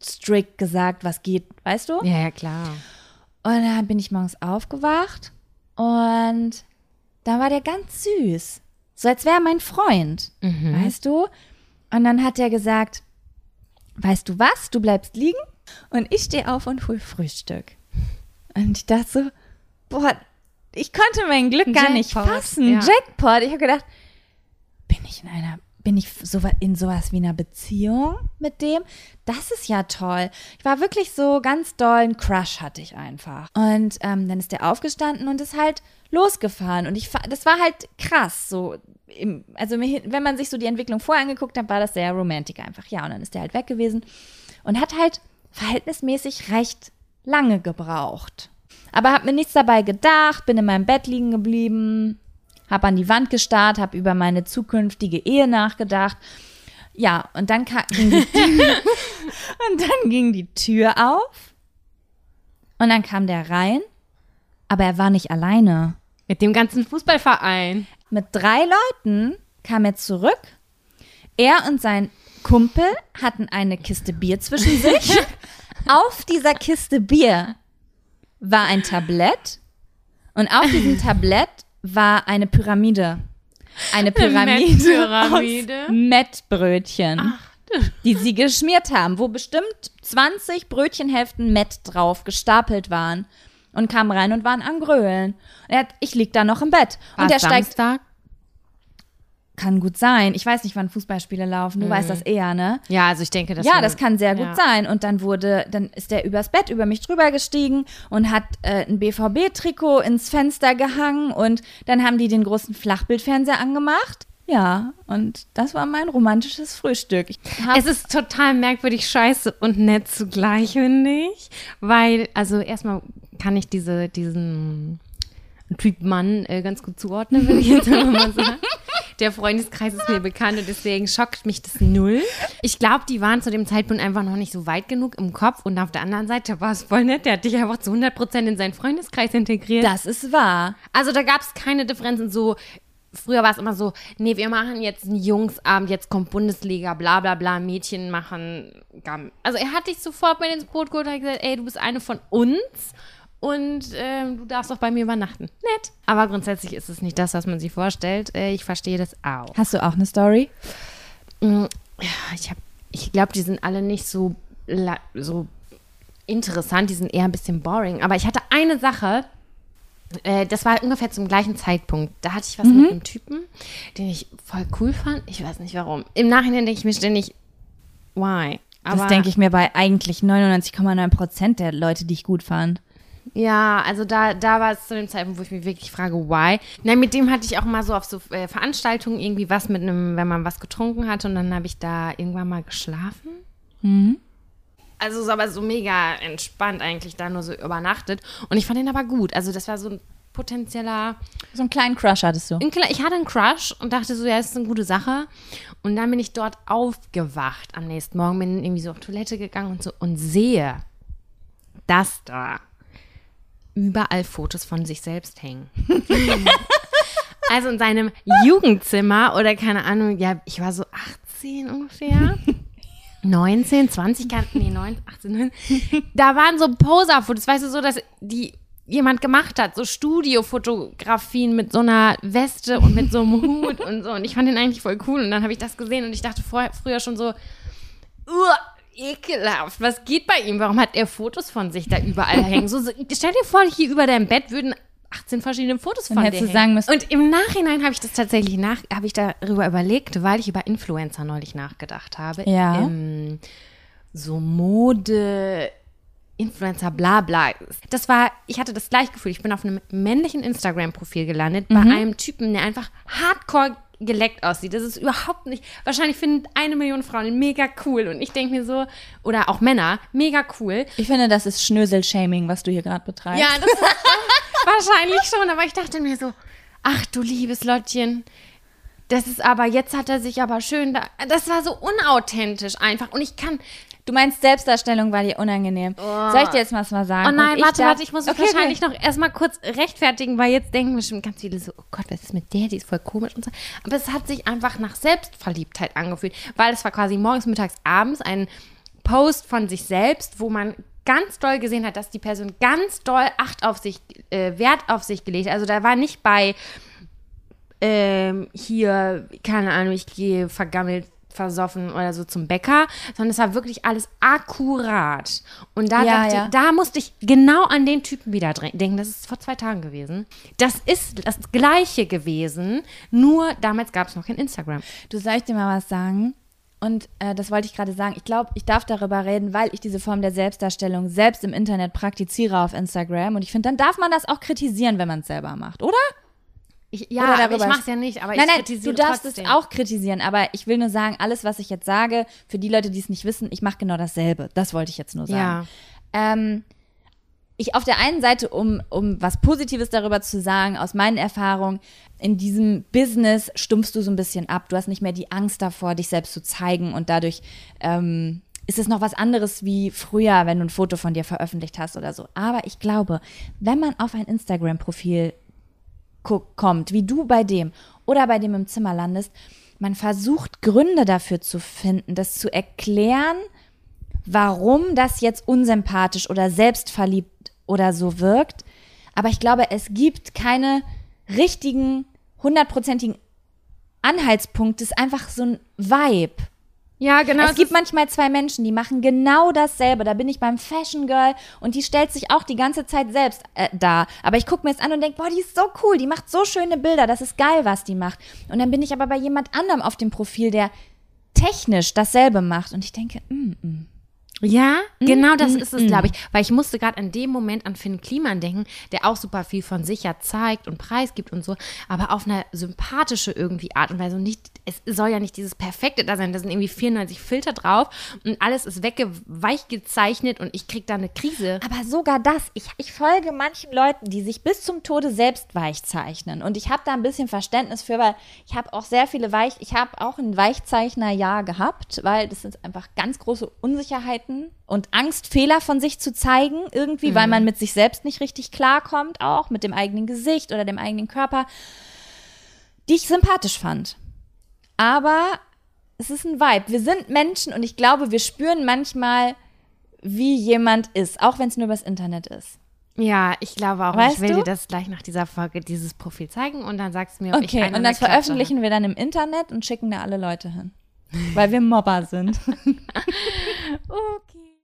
strikt gesagt, was geht, weißt du? Ja, ja, klar. Und dann bin ich morgens aufgewacht und da war der ganz süß. So als wäre er mein Freund, Mhm. weißt du? Und dann hat er gesagt, weißt du was, du bleibst liegen und ich stehe auf und hol Frühstück. Und ich dachte so, boah, ich konnte mein Glück gar nicht Jackpot, fassen. ja. Jackpot. Ich habe gedacht, bin ich in einer, bin ich so in sowas wie einer Beziehung mit dem? Das ist ja toll. Ich war wirklich so ganz doll, ein Crush hatte ich einfach. Und ähm, dann ist der aufgestanden und ist halt losgefahren. Und ich, das war halt krass, so. Im, also wenn man sich so die Entwicklung vorher angeguckt hat, war das sehr romantic einfach. Ja, und dann ist der halt weg gewesen und hat halt verhältnismäßig recht lange gebraucht. Aber hab mir nichts dabei gedacht, bin in meinem Bett liegen geblieben, hab an die Wand gestarrt, hab über meine zukünftige Ehe nachgedacht. Ja, und dann ging die und dann ging die Tür auf und dann kam der rein, aber er war nicht alleine. Mit dem ganzen Fußballverein. Mit drei Leuten kam er zurück. Er und sein Kumpel hatten eine Kiste Bier zwischen sich. auf dieser Kiste Bier war ein Tablett und auf diesem Tablett war eine Pyramide. Eine Pyramide, Mettpyramide? aus Mettbrötchen, die sie geschmiert haben, wo bestimmt 20 Brötchenhälften Mett drauf gestapelt waren. Und kam rein und waren am Grölen. Er hat, ich lieg da noch im Bett. Und der steigt Samstag? Kann gut sein. Ich weiß nicht, wann Fußballspiele laufen. Du weißt das eher, ne? Ja, also ich denke, das ja, das kann sehr gut ja. sein. Und dann wurde, dann ist der übers Bett über mich drüber gestiegen und hat äh, ein BVB-Trikot ins Fenster gehangen und dann haben die den großen Flachbildfernseher angemacht. Ja, und das war mein romantisches Frühstück. Es ist total merkwürdig scheiße und nett zugleich, finde ich. Weil, also erstmal kann ich diese, diesen Typ Mann äh, ganz gut zuordnen, will ich jetzt mal sagen. Der Freundeskreis ist mir bekannt und deswegen schockt mich das null. Ich glaube, die waren zu dem Zeitpunkt einfach noch nicht so weit genug im Kopf und auf der anderen Seite war es voll nett. Der hat dich einfach zu 100% in seinen Freundeskreis integriert. das ist wahr. Also da gab es keine Differenzen so. Früher war es immer so, nee, wir machen jetzt einen Jungsabend, jetzt kommt Bundesliga, bla bla bla, Mädchen machen. Also er hat dich sofort mit ins Boot geholt und hat gesagt, ey, du bist eine von uns und ähm, du darfst auch bei mir übernachten. Nett. Aber grundsätzlich ist es nicht das, was man sich vorstellt. Äh, ich verstehe das auch. Hast du auch eine Story? Mm, Ich, hab- ich glaube, die sind alle nicht so, so interessant, die sind eher ein bisschen boring. Aber ich hatte eine Sache, äh, das war ungefähr zum gleichen Zeitpunkt. Da hatte ich was mit einem Typen, den ich voll cool fand. Ich weiß nicht warum. Im Nachhinein denke ich mir ständig, why? das denke ich mir bei eigentlich 99,9 Prozent der Leute, die ich gut fand. Ja, also da, da war es zu dem Zeitpunkt, wo ich mich wirklich frage, why? Nein, mit dem hatte ich auch mal so auf so äh, Veranstaltungen irgendwie was mit einem, wenn man was getrunken hatte und dann habe ich da irgendwann mal geschlafen. Also es ist aber so mega entspannt eigentlich da nur so übernachtet und ich fand ihn aber gut. Also das war so ein potenzieller So einen kleinen Crush hattest du. ich hatte einen Crush und dachte so, ja, das ist eine gute Sache. Und dann bin ich dort aufgewacht am nächsten Morgen, bin irgendwie so auf Toilette gegangen und so und sehe, dass da überall Fotos von sich selbst hängen. also in seinem Jugendzimmer oder keine Ahnung, ja, ich war so 18 ungefähr. 19, 20, kann, nee, 19, 18, 19. Da waren so Poser-Fotos, weißt du, so, dass die jemand gemacht hat, so Studiofotografien mit so einer Weste und mit so einem Hut und so. Und ich fand den eigentlich voll cool. Und dann habe ich das gesehen und ich dachte vorher, früher schon so, Uah, ekelhaft. Was geht bei ihm? Warum hat er Fotos von sich da überall hängen? So, stell dir vor, hier über deinem Bett würden 18 verschiedene Fotos Dann von dir sagen müssen- Und im Nachhinein habe ich das tatsächlich nach, habe ich darüber überlegt, weil ich über Influencer neulich nachgedacht habe. Ja. Ähm, so Mode, Influencer, bla bla. Das war, ich hatte das gleiche Gefühl. Ich bin auf einem männlichen Instagram-Profil gelandet, bei einem Typen, der einfach hardcore geleckt aussieht. Das ist überhaupt nicht. Wahrscheinlich finden eine Million Frauen mega cool. Und ich denke mir so, oder auch Männer, mega cool. Ich finde, das ist Schnösel-Shaming, was du hier gerade betreibst. Ja, das ist wahrscheinlich schon. Aber ich dachte mir so, ach du liebes Lottchen. Das ist aber, jetzt hat er sich aber schön da. Das war so unauthentisch einfach. Und ich kann. Du meinst, Selbstdarstellung war dir unangenehm. Soll ich dir jetzt mal was mal sagen? Oh nein, warte, darf- warte, ich muss mich Okay, wahrscheinlich okay. noch erstmal kurz rechtfertigen, weil jetzt denken bestimmt ganz viele so, oh Gott, was ist mit der, die ist voll komisch und so. Aber es hat sich einfach nach Selbstverliebtheit angefühlt, weil es war quasi morgens, mittags, abends ein Post von sich selbst, wo man ganz doll gesehen hat, dass die Person ganz doll Acht auf sich, äh, Wert auf sich gelegt hat. Also da war nicht bei ähm, hier, keine Ahnung, ich gehe vergammelt versoffen oder so zum Bäcker, sondern es war wirklich alles akkurat. Und da, Ja, dachte, ja. da musste ich genau an den Typen wieder denken. Das ist vor zwei Tagen gewesen. Das ist das Gleiche gewesen, nur damals gab es noch kein Instagram. Du soll ich dir mal was sagen? Und äh, das wollte ich gerade sagen. Ich glaube, ich darf darüber reden, weil ich diese Form der Selbstdarstellung selbst im Internet praktiziere auf Instagram. Und ich finde, dann darf man das auch kritisieren, wenn man es selber macht, oder? Ich, ja, Oder aber darüber ich mache es ja nicht, aber nein, ich nein, kritisiere du darfst trotzdem. es auch kritisieren, aber ich will nur sagen, alles, was ich jetzt sage, für die Leute, die es nicht wissen, ich mache genau dasselbe. Das wollte ich jetzt nur sagen. Ähm, ich auf der einen Seite, um, um was Positives darüber zu sagen, aus meinen Erfahrungen, in diesem Business stumpfst du so ein bisschen ab. Du hast nicht mehr die Angst davor, dich selbst zu zeigen und dadurch ähm, ist es noch was anderes wie früher, wenn du ein Foto von dir veröffentlicht hast oder so. Aber ich glaube, wenn man auf ein Instagram-Profil kommt, wie du bei dem oder bei dem im Zimmer landest, man versucht Gründe dafür zu finden, das zu erklären, warum das jetzt unsympathisch oder selbstverliebt oder so wirkt. Aber ich glaube, es gibt keine richtigen, hundertprozentigen Anhaltspunkte. Es ist einfach so ein Vibe. Ja, genau. es gibt manchmal zwei Menschen, die machen genau dasselbe. Da bin ich beim Fashion Girl und die stellt sich auch die ganze Zeit selbst äh, da. Aber ich gucke mir es an und denke, boah, die ist so cool, die macht so schöne Bilder, das ist geil, was die macht. Und dann bin ich aber bei jemand anderem auf dem Profil, der technisch dasselbe macht. Und ich denke, mm, mm. Ja, Mhm, genau das ist es, glaube ich. Weil ich musste gerade an dem Moment an Finn Kliman denken, der auch super viel von sich ja zeigt und preisgibt und so, aber auf eine sympathische irgendwie Art und Weise. Und nicht, es soll ja nicht dieses Perfekte da sein. Da sind irgendwie 94 Filter drauf und alles ist weggeweich gezeichnet und ich krieg da eine Krise. Aber sogar das, ich, ich folge manchen Leuten, die sich bis zum Tode selbst weich zeichnen. Und ich habe da ein bisschen Verständnis für, weil ich habe auch sehr viele Weich, ich habe auch ein Weichzeichnerjahr gehabt, weil das sind einfach ganz große Unsicherheiten und Angst, Fehler von sich zu zeigen, irgendwie, weil man mit sich selbst nicht richtig klarkommt, auch mit dem eigenen Gesicht oder dem eigenen Körper, die ich sympathisch fand. Aber es ist ein Vibe. Wir sind Menschen und ich glaube, wir spüren manchmal, wie jemand ist, auch wenn es nur übers Internet ist. Ja, ich glaube auch. Weißt ich will du? dir das gleich nach dieser Folge, dieses Profil zeigen und dann sagst du mir, ob ich Okay, und das veröffentlichen wir dann im Internet und schicken da alle Leute hin. Weil wir Mobber sind. Okay.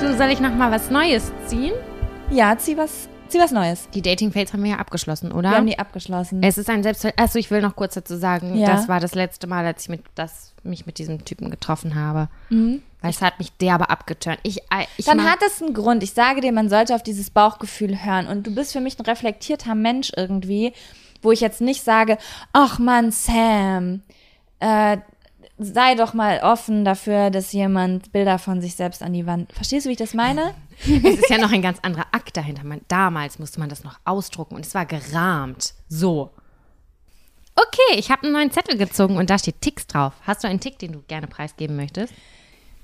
Du, soll ich noch mal was Neues ziehen? Ja, zieh was, zieh was Neues. Die Dating-Fails haben wir ja abgeschlossen, oder? Wir haben die abgeschlossen. es ist ein Selbstver... Achso, ich will noch kurz dazu sagen, Ja. das war das letzte Mal, als ich mit, das, mich mit diesem Typen getroffen habe. Weil es hat mich derbe abgeturnt. Ich, äh, ich Dann hat es einen Grund. Ich sage dir, man sollte auf dieses Bauchgefühl hören. Und du bist für mich ein reflektierter Mensch irgendwie, wo ich jetzt nicht sage, ach Mann, Sam, äh, sei doch mal offen dafür, dass jemand Bilder von sich selbst an die Wand. Verstehst du, wie ich das meine? Es ist ja noch ein ganz anderer Akt dahinter. Man, damals musste man das noch ausdrucken und es war gerahmt. So. Okay, ich habe einen neuen Zettel gezogen und da steht Ticks drauf. Hast du einen Tick, den du gerne preisgeben möchtest?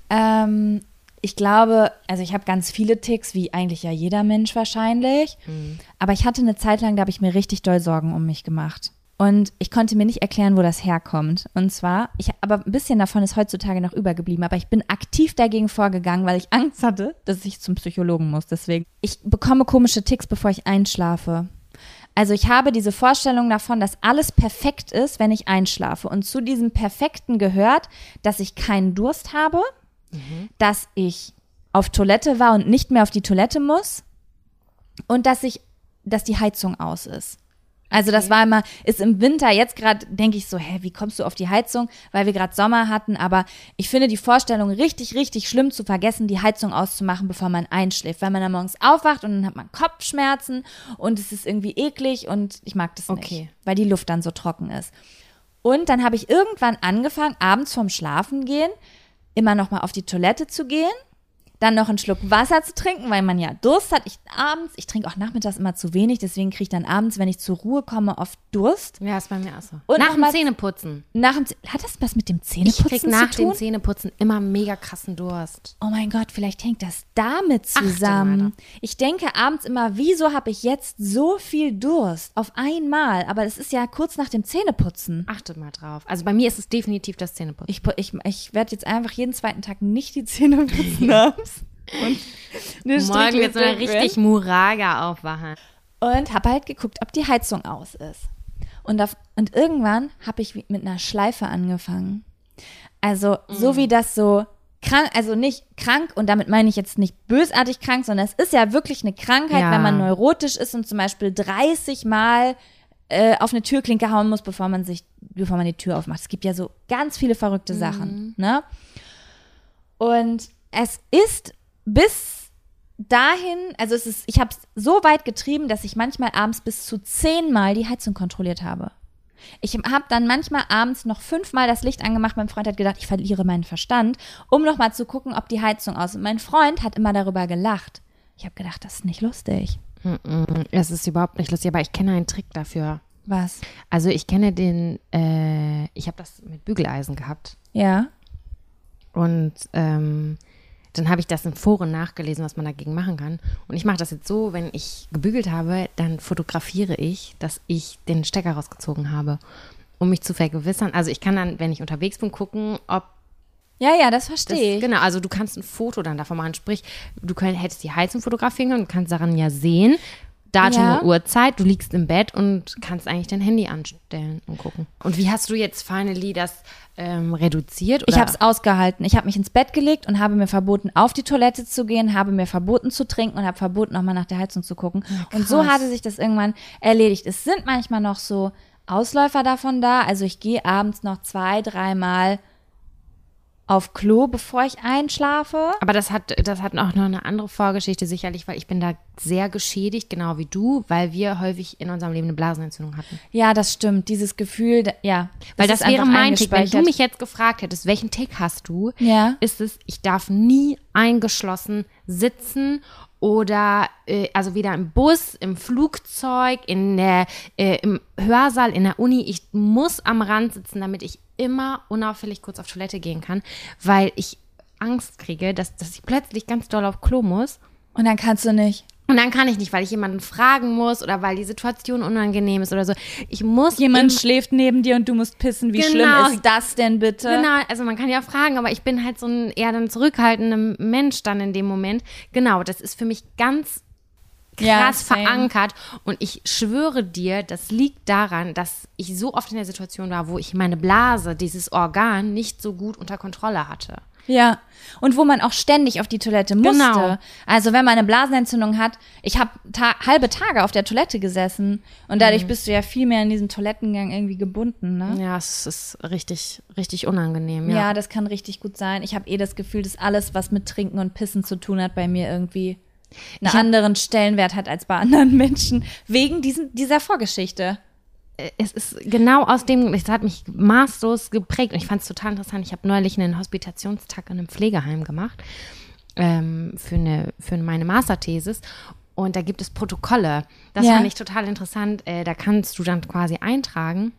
Ähm, ich glaube, also ich habe ganz viele Ticks, wie eigentlich ja jeder Mensch wahrscheinlich. Aber ich hatte eine Zeit lang, da habe ich mir richtig doll Sorgen um mich gemacht. Und ich konnte mir nicht erklären, wo das herkommt. Und zwar, ich, aber ein bisschen davon ist heutzutage noch übergeblieben. Aber ich bin aktiv dagegen vorgegangen, weil ich Angst hatte, dass ich zum Psychologen muss. Deswegen, ich bekomme komische Ticks, bevor ich einschlafe. Also ich habe diese Vorstellung davon, dass alles perfekt ist, wenn ich einschlafe. Und zu diesem Perfekten gehört, dass ich keinen Durst habe, dass ich auf Toilette war und nicht mehr auf die Toilette muss und dass ich, dass die Heizung aus ist. Also das war immer, ist im Winter, jetzt gerade denke ich so, hä, wie kommst du auf die Heizung? Weil wir gerade Sommer hatten, aber ich finde die Vorstellung richtig, richtig schlimm zu vergessen, die Heizung auszumachen, bevor man einschläft. Weil man dann morgens aufwacht und dann hat man Kopfschmerzen und es ist irgendwie eklig und ich mag das nicht, Okay. weil die Luft dann so trocken ist. Und dann habe ich irgendwann angefangen, abends vorm Schlafen gehen, immer noch mal auf die Toilette zu gehen, dann noch einen Schluck Wasser zu trinken, weil man ja Durst hat. Ich abends, ich trinke auch nachmittags immer zu wenig, deswegen kriege ich dann abends, wenn ich zur Ruhe komme, oft Durst. Ja, ist bei mir auch so. Und nach dem Zähneputzen. Nach dem, hat das was mit dem Ich Zähneputzen krieg nach zu tun? dem Zähneputzen immer mega krassen Durst. Oh mein Gott, vielleicht hängt das damit zusammen. Ich denke abends immer, wieso habe ich jetzt so viel Durst auf einmal? Aber es ist ja kurz nach dem Zähneputzen. Achte mal drauf. Also bei mir ist es definitiv das Zähneputzen. Ich, ich, ich werde jetzt einfach jeden zweiten Tag nicht die Zähne putzen abends. Und eine Morgen wird so eine Strichliste richtig Muraga aufwachen. und habe halt geguckt, ob die Heizung aus ist. Und, auf, und irgendwann habe ich mit einer Schleife angefangen. Also so wie das so krank, also nicht krank und damit meine ich jetzt nicht bösartig krank, sondern es ist ja wirklich eine Krankheit, Ja. wenn man neurotisch ist und zum Beispiel 30 Mal äh, auf eine Türklinke hauen muss, bevor man sich, bevor man die Tür aufmacht. Es gibt ja so ganz viele verrückte Sachen, ne? Und es ist bis dahin, also es ist, ich habe es so weit getrieben, dass ich manchmal abends bis zu zehnmal die Heizung kontrolliert habe. Ich habe dann manchmal abends noch fünfmal das Licht angemacht. Mein Freund hat gedacht, ich verliere meinen Verstand, um noch mal zu gucken, ob die Heizung aus. ist. Und mein Freund hat immer darüber gelacht. Ich habe gedacht, das ist nicht lustig. Es ist überhaupt nicht lustig, aber ich kenne einen Trick dafür. Was? Also ich kenne den, äh, ich habe das mit Bügeleisen gehabt. Ja. Und ähm, dann habe ich das in Foren nachgelesen, was man dagegen machen kann. Und ich mache das jetzt so, wenn ich gebügelt habe, dann fotografiere ich, dass ich den Stecker rausgezogen habe, um mich zu vergewissern. Also ich kann dann, wenn ich unterwegs bin, gucken, ob Ja, ja, das das, verstehe ich. genau, also du kannst ein Foto dann davon machen. Sprich, du könnt, hättest die Heizung fotografieren können und kannst daran ja sehen, Datum Ja. und Uhrzeit, du liegst im Bett und kannst eigentlich dein Handy anstellen und gucken. Und wie hast du jetzt finally das ähm, reduziert? Ich oder? habe es ausgehalten. Ich habe mich ins Bett gelegt und habe mir verboten, auf die Toilette zu gehen, habe mir verboten zu trinken und habe verboten, nochmal nach der Heizung zu gucken. und so hatte sich das irgendwann erledigt. Es sind manchmal noch so Ausläufer davon da. Also ich gehe abends noch zwei, dreimal auf Klo, bevor ich einschlafe. Aber das hat, das hat auch noch eine andere Vorgeschichte sicherlich, weil ich bin da sehr geschädigt, genau wie du, weil wir häufig in unserem Leben eine Blasenentzündung hatten. Ja, das stimmt. Dieses Gefühl, ja. Weil das, ist wäre mein Tick. Wenn du mich jetzt gefragt hättest, welchen Tick hast du, Ja. ist es, ich darf nie eingeschlossen sitzen oder äh, also weder im Bus, im Flugzeug, in der, äh, im Hörsaal, in der Uni. Ich muss am Rand sitzen, damit ich immer unauffällig kurz auf Toilette gehen kann, weil ich Angst kriege, dass, dass ich plötzlich ganz doll auf Klo muss. Und dann kannst du nicht. Und dann kann ich nicht, weil ich jemanden fragen muss oder weil die Situation unangenehm ist oder so. Ich muss Jemand schläft neben dir und du musst pissen. Wie Genau. schlimm ist das denn bitte? Genau, also man kann ja fragen, aber ich bin halt so ein eher dann zurückhaltender Mensch dann in dem Moment. Genau, das ist für mich ganz krass same. verankert und ich schwöre dir, das liegt daran, dass ich so oft in der Situation war, wo ich meine Blase, dieses Organ nicht so gut unter Kontrolle hatte. Ja, und wo man auch ständig auf die Toilette musste. Genau. Also wenn man eine Blasenentzündung hat, ich habe ta halbe Tage auf der Toilette gesessen und Mhm. dadurch bist du ja viel mehr in diesen Toilettengang irgendwie gebunden, ne? Ja, es ist richtig, richtig unangenehm. Ja, Ja, das kann richtig gut sein. Ich habe eh das Gefühl, dass alles, was mit Trinken und Pissen zu tun hat, bei mir irgendwie einen anderen Stellenwert hat als bei anderen Menschen, wegen diesen, dieser Vorgeschichte. es ist genau aus dem, es hat mich maßlos geprägt und ich fand es total interessant. Ich habe neulich einen Hospitationstag in einem Pflegeheim gemacht ähm, für, eine, für meine Masterthesis und da gibt es Protokolle. Das Ja. fand ich total interessant. Äh, da kannst du dann quasi eintragen,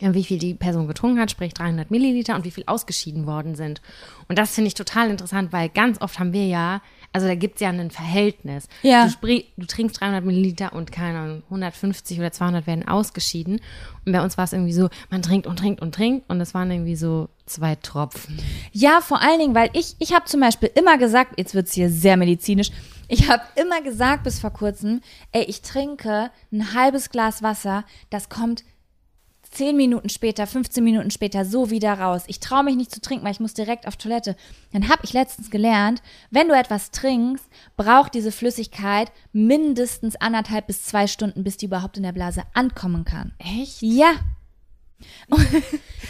äh, wie viel die Person getrunken hat, sprich 300 Milliliter und wie viel ausgeschieden worden sind. Und das finde ich total interessant, weil ganz oft haben wir ja, also da gibt es ja ein Verhältnis. Ja. Du, sprich, du trinkst 300 Milliliter und keine Ahnung, 150 oder 200 werden ausgeschieden. Und bei uns war es irgendwie so, man trinkt und trinkt und trinkt und es waren irgendwie so zwei Tropfen. Ja, vor allen Dingen, weil ich, ich habe zum Beispiel immer gesagt, jetzt wird's hier sehr medizinisch, ich habe immer gesagt bis vor kurzem, ey, ich trinke ein halbes Glas Wasser, das kommt 10 Minuten später, 15 Minuten später so wieder raus. Ich traue mich nicht zu trinken, weil ich muss direkt auf Toilette. Dann habe ich letztens gelernt, wenn du etwas trinkst, braucht diese Flüssigkeit mindestens anderthalb bis zwei Stunden, bis die überhaupt in der Blase ankommen kann. Echt? Ja.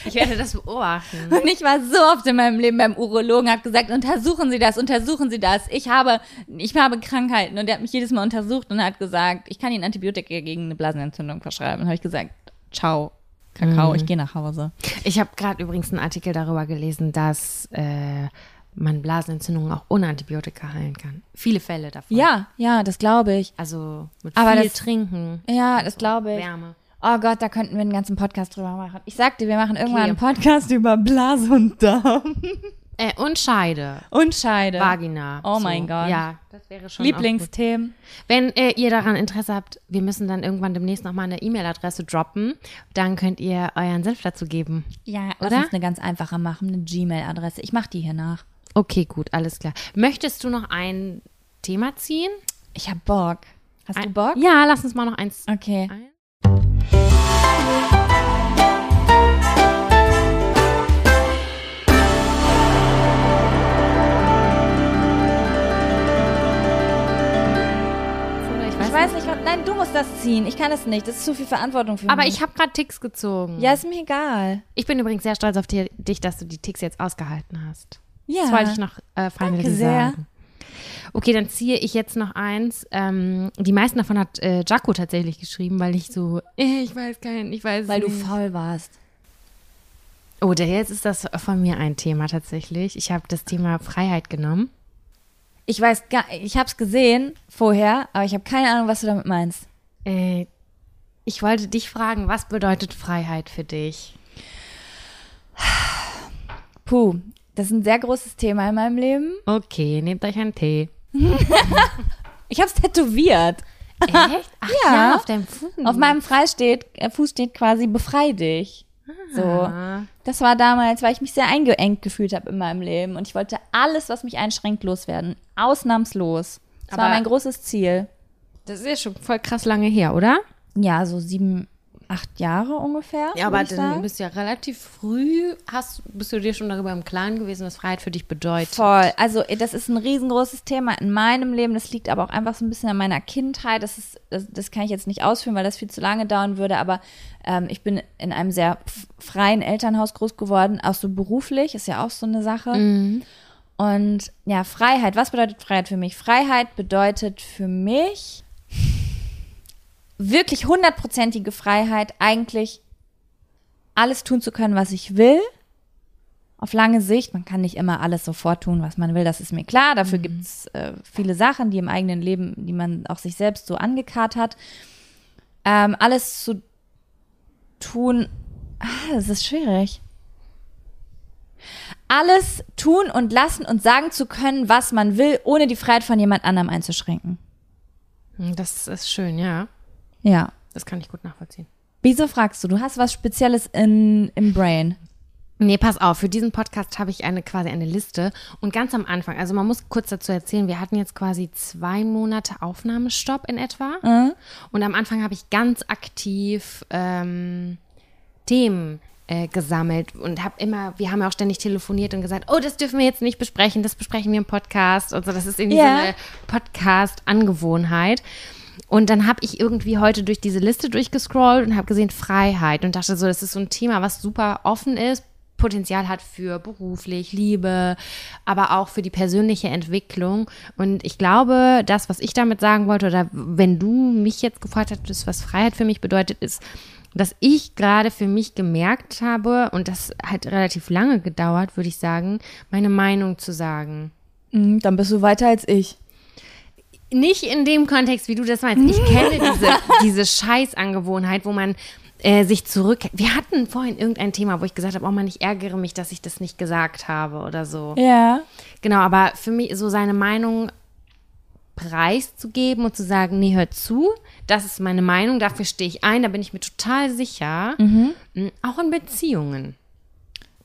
Ich werde das beobachten. Und ich war so oft in meinem Leben beim Urologen, habe gesagt, untersuchen Sie das, untersuchen Sie das. Ich habe, ich habe Krankheiten. Und der hat mich jedes Mal untersucht und hat gesagt, ich kann Ihnen Antibiotika gegen eine Blasenentzündung verschreiben. Und habe ich gesagt, ciao, Kakao, ich gehe nach Hause. Ich habe gerade übrigens einen Artikel darüber gelesen, dass äh, man Blasenentzündungen auch ohne Antibiotika heilen kann. Viele Fälle davon. Ja, ja, das glaube ich. Also mit Aber viel das- Trinken, Ja, das glaube ich. Wärme. Oh Gott, da könnten wir einen ganzen Podcast drüber machen. Ich sagte, wir machen irgendwann Okay. einen Podcast über Blase und Darm. Äh, und Scheide. Und Scheide. Vagina. Oh mein Gott. Ja, das wäre schon. Lieblingsthemen. Wenn äh, ihr daran Interesse habt, wir müssen dann irgendwann demnächst nochmal eine E-Mail-Adresse droppen. Dann könnt ihr euren Senf dazu geben. Ja, lass Oder? uns eine ganz einfache machen, eine Gmail-Adresse. Ich mache die hier nach. Okay, gut, alles klar. Möchtest du noch ein Thema ziehen? Ich hab Bock. Hast du Ein- Bock? Ja, lass uns mal noch eins. Okay. ein. Nein, du musst das ziehen. Ich kann es nicht. Das ist zu viel Verantwortung für Aber mich. ich habe gerade Ticks gezogen. Ja, ist mir egal. Ich bin übrigens sehr stolz auf dich, dass du die Ticks jetzt ausgehalten hast. Ja. Das wollte ich noch äh, finally Danke sehr. sagen. Okay, dann ziehe ich jetzt noch eins. Ähm, die meisten davon hat äh, Jaco tatsächlich geschrieben, weil ich so, äh, ich weiß keinen, ich weiß Weil du nicht. faul warst. Oh, der jetzt ist das von mir ein Thema tatsächlich. Ich habe das Thema Freiheit genommen. Ich weiß gar, ich hab's gesehen vorher, aber ich habe keine Ahnung, was du damit meinst. Äh, ich wollte dich fragen, was bedeutet Freiheit für dich? Puh, das ist ein sehr großes Thema in meinem Leben. Okay, nehmt euch einen Tee. Ich hab's tätowiert. Echt? Ach ja, Ja. auf deinem Fuß. Auf meinem Freis steht, äh, Fuß steht quasi befrei dich. So. Ah. Das war damals, weil ich mich sehr eingeengt gefühlt habe in meinem Leben und ich wollte alles, was mich einschränkt, loswerden. Ausnahmslos. Das war Aber- mein großes Ziel. Das ist ja schon voll krass lange her, oder? Ja, so sieben, acht Jahre ungefähr. Ja, aber dann sagen. bist du ja relativ früh, hast, bist du dir schon darüber im Klaren gewesen, was Freiheit für dich bedeutet. Voll. Also das ist ein riesengroßes Thema in meinem Leben. Das liegt aber auch einfach so ein bisschen an meiner Kindheit. Das ist, das, das kann ich jetzt nicht ausführen, weil das viel zu lange dauern würde. Aber ähm, ich bin in einem sehr freien Elternhaus groß geworden, auch so beruflich ist ja auch so eine Sache. Und ja, Freiheit. Was bedeutet Freiheit für mich? Freiheit bedeutet für mich wirklich hundertprozentige Freiheit, eigentlich alles tun zu können, was ich will auf lange Sicht, man kann nicht immer alles sofort tun, was man will, das ist mir klar. Dafür gibt's äh, viele Sachen, die im eigenen Leben, die man auch sich selbst so angekarrt hat. Ähm, alles zu tun, ah, das ist schwierig. Alles tun und lassen und sagen zu können, was man will, ohne die Freiheit von jemand anderem einzuschränken. Hm, Das ist schön, ja. Ja. Das kann ich gut nachvollziehen. Wieso fragst du? Du hast was Spezielles in, im Brain. Nee, pass auf, für diesen Podcast habe ich eine quasi eine Liste. Und ganz am Anfang, also man muss kurz dazu erzählen, wir hatten jetzt quasi zwei Monate Aufnahmestopp in etwa. Und am Anfang habe ich ganz aktiv ähm, Themen äh, gesammelt und habe immer, wir haben ja auch ständig telefoniert und gesagt, oh, das dürfen wir jetzt nicht besprechen, das besprechen wir im Podcast. Und so, das ist irgendwie Ja. so eine Podcast-Angewohnheit. Und dann habe ich irgendwie heute durch diese Liste durchgescrollt und habe gesehen Freiheit und dachte so, das ist so ein Thema, was super offen ist, Potenzial hat für beruflich, Liebe, aber auch für die persönliche Entwicklung. Und ich glaube, das, was ich damit sagen wollte, oder wenn du mich jetzt gefragt hättest, was Freiheit für mich bedeutet, ist, dass ich gerade für mich gemerkt habe, und das hat relativ lange gedauert, würde ich sagen, meine Meinung zu sagen. Mhm, dann bist du weiter als ich. Nicht in dem Kontext, wie du das meinst. Ich kenne diese, diese Scheißangewohnheit, wo man äh, sich zurück. Wir hatten vorhin irgendein Thema, wo ich gesagt habe, oh Mann, ich ärgere mich, dass ich das nicht gesagt habe oder so. Ja. Genau, aber für mich so seine Meinung preiszugeben und zu sagen, nee, hör zu, das ist meine Meinung, dafür stehe ich ein, da bin ich mir total sicher. Mm, Auch in Beziehungen.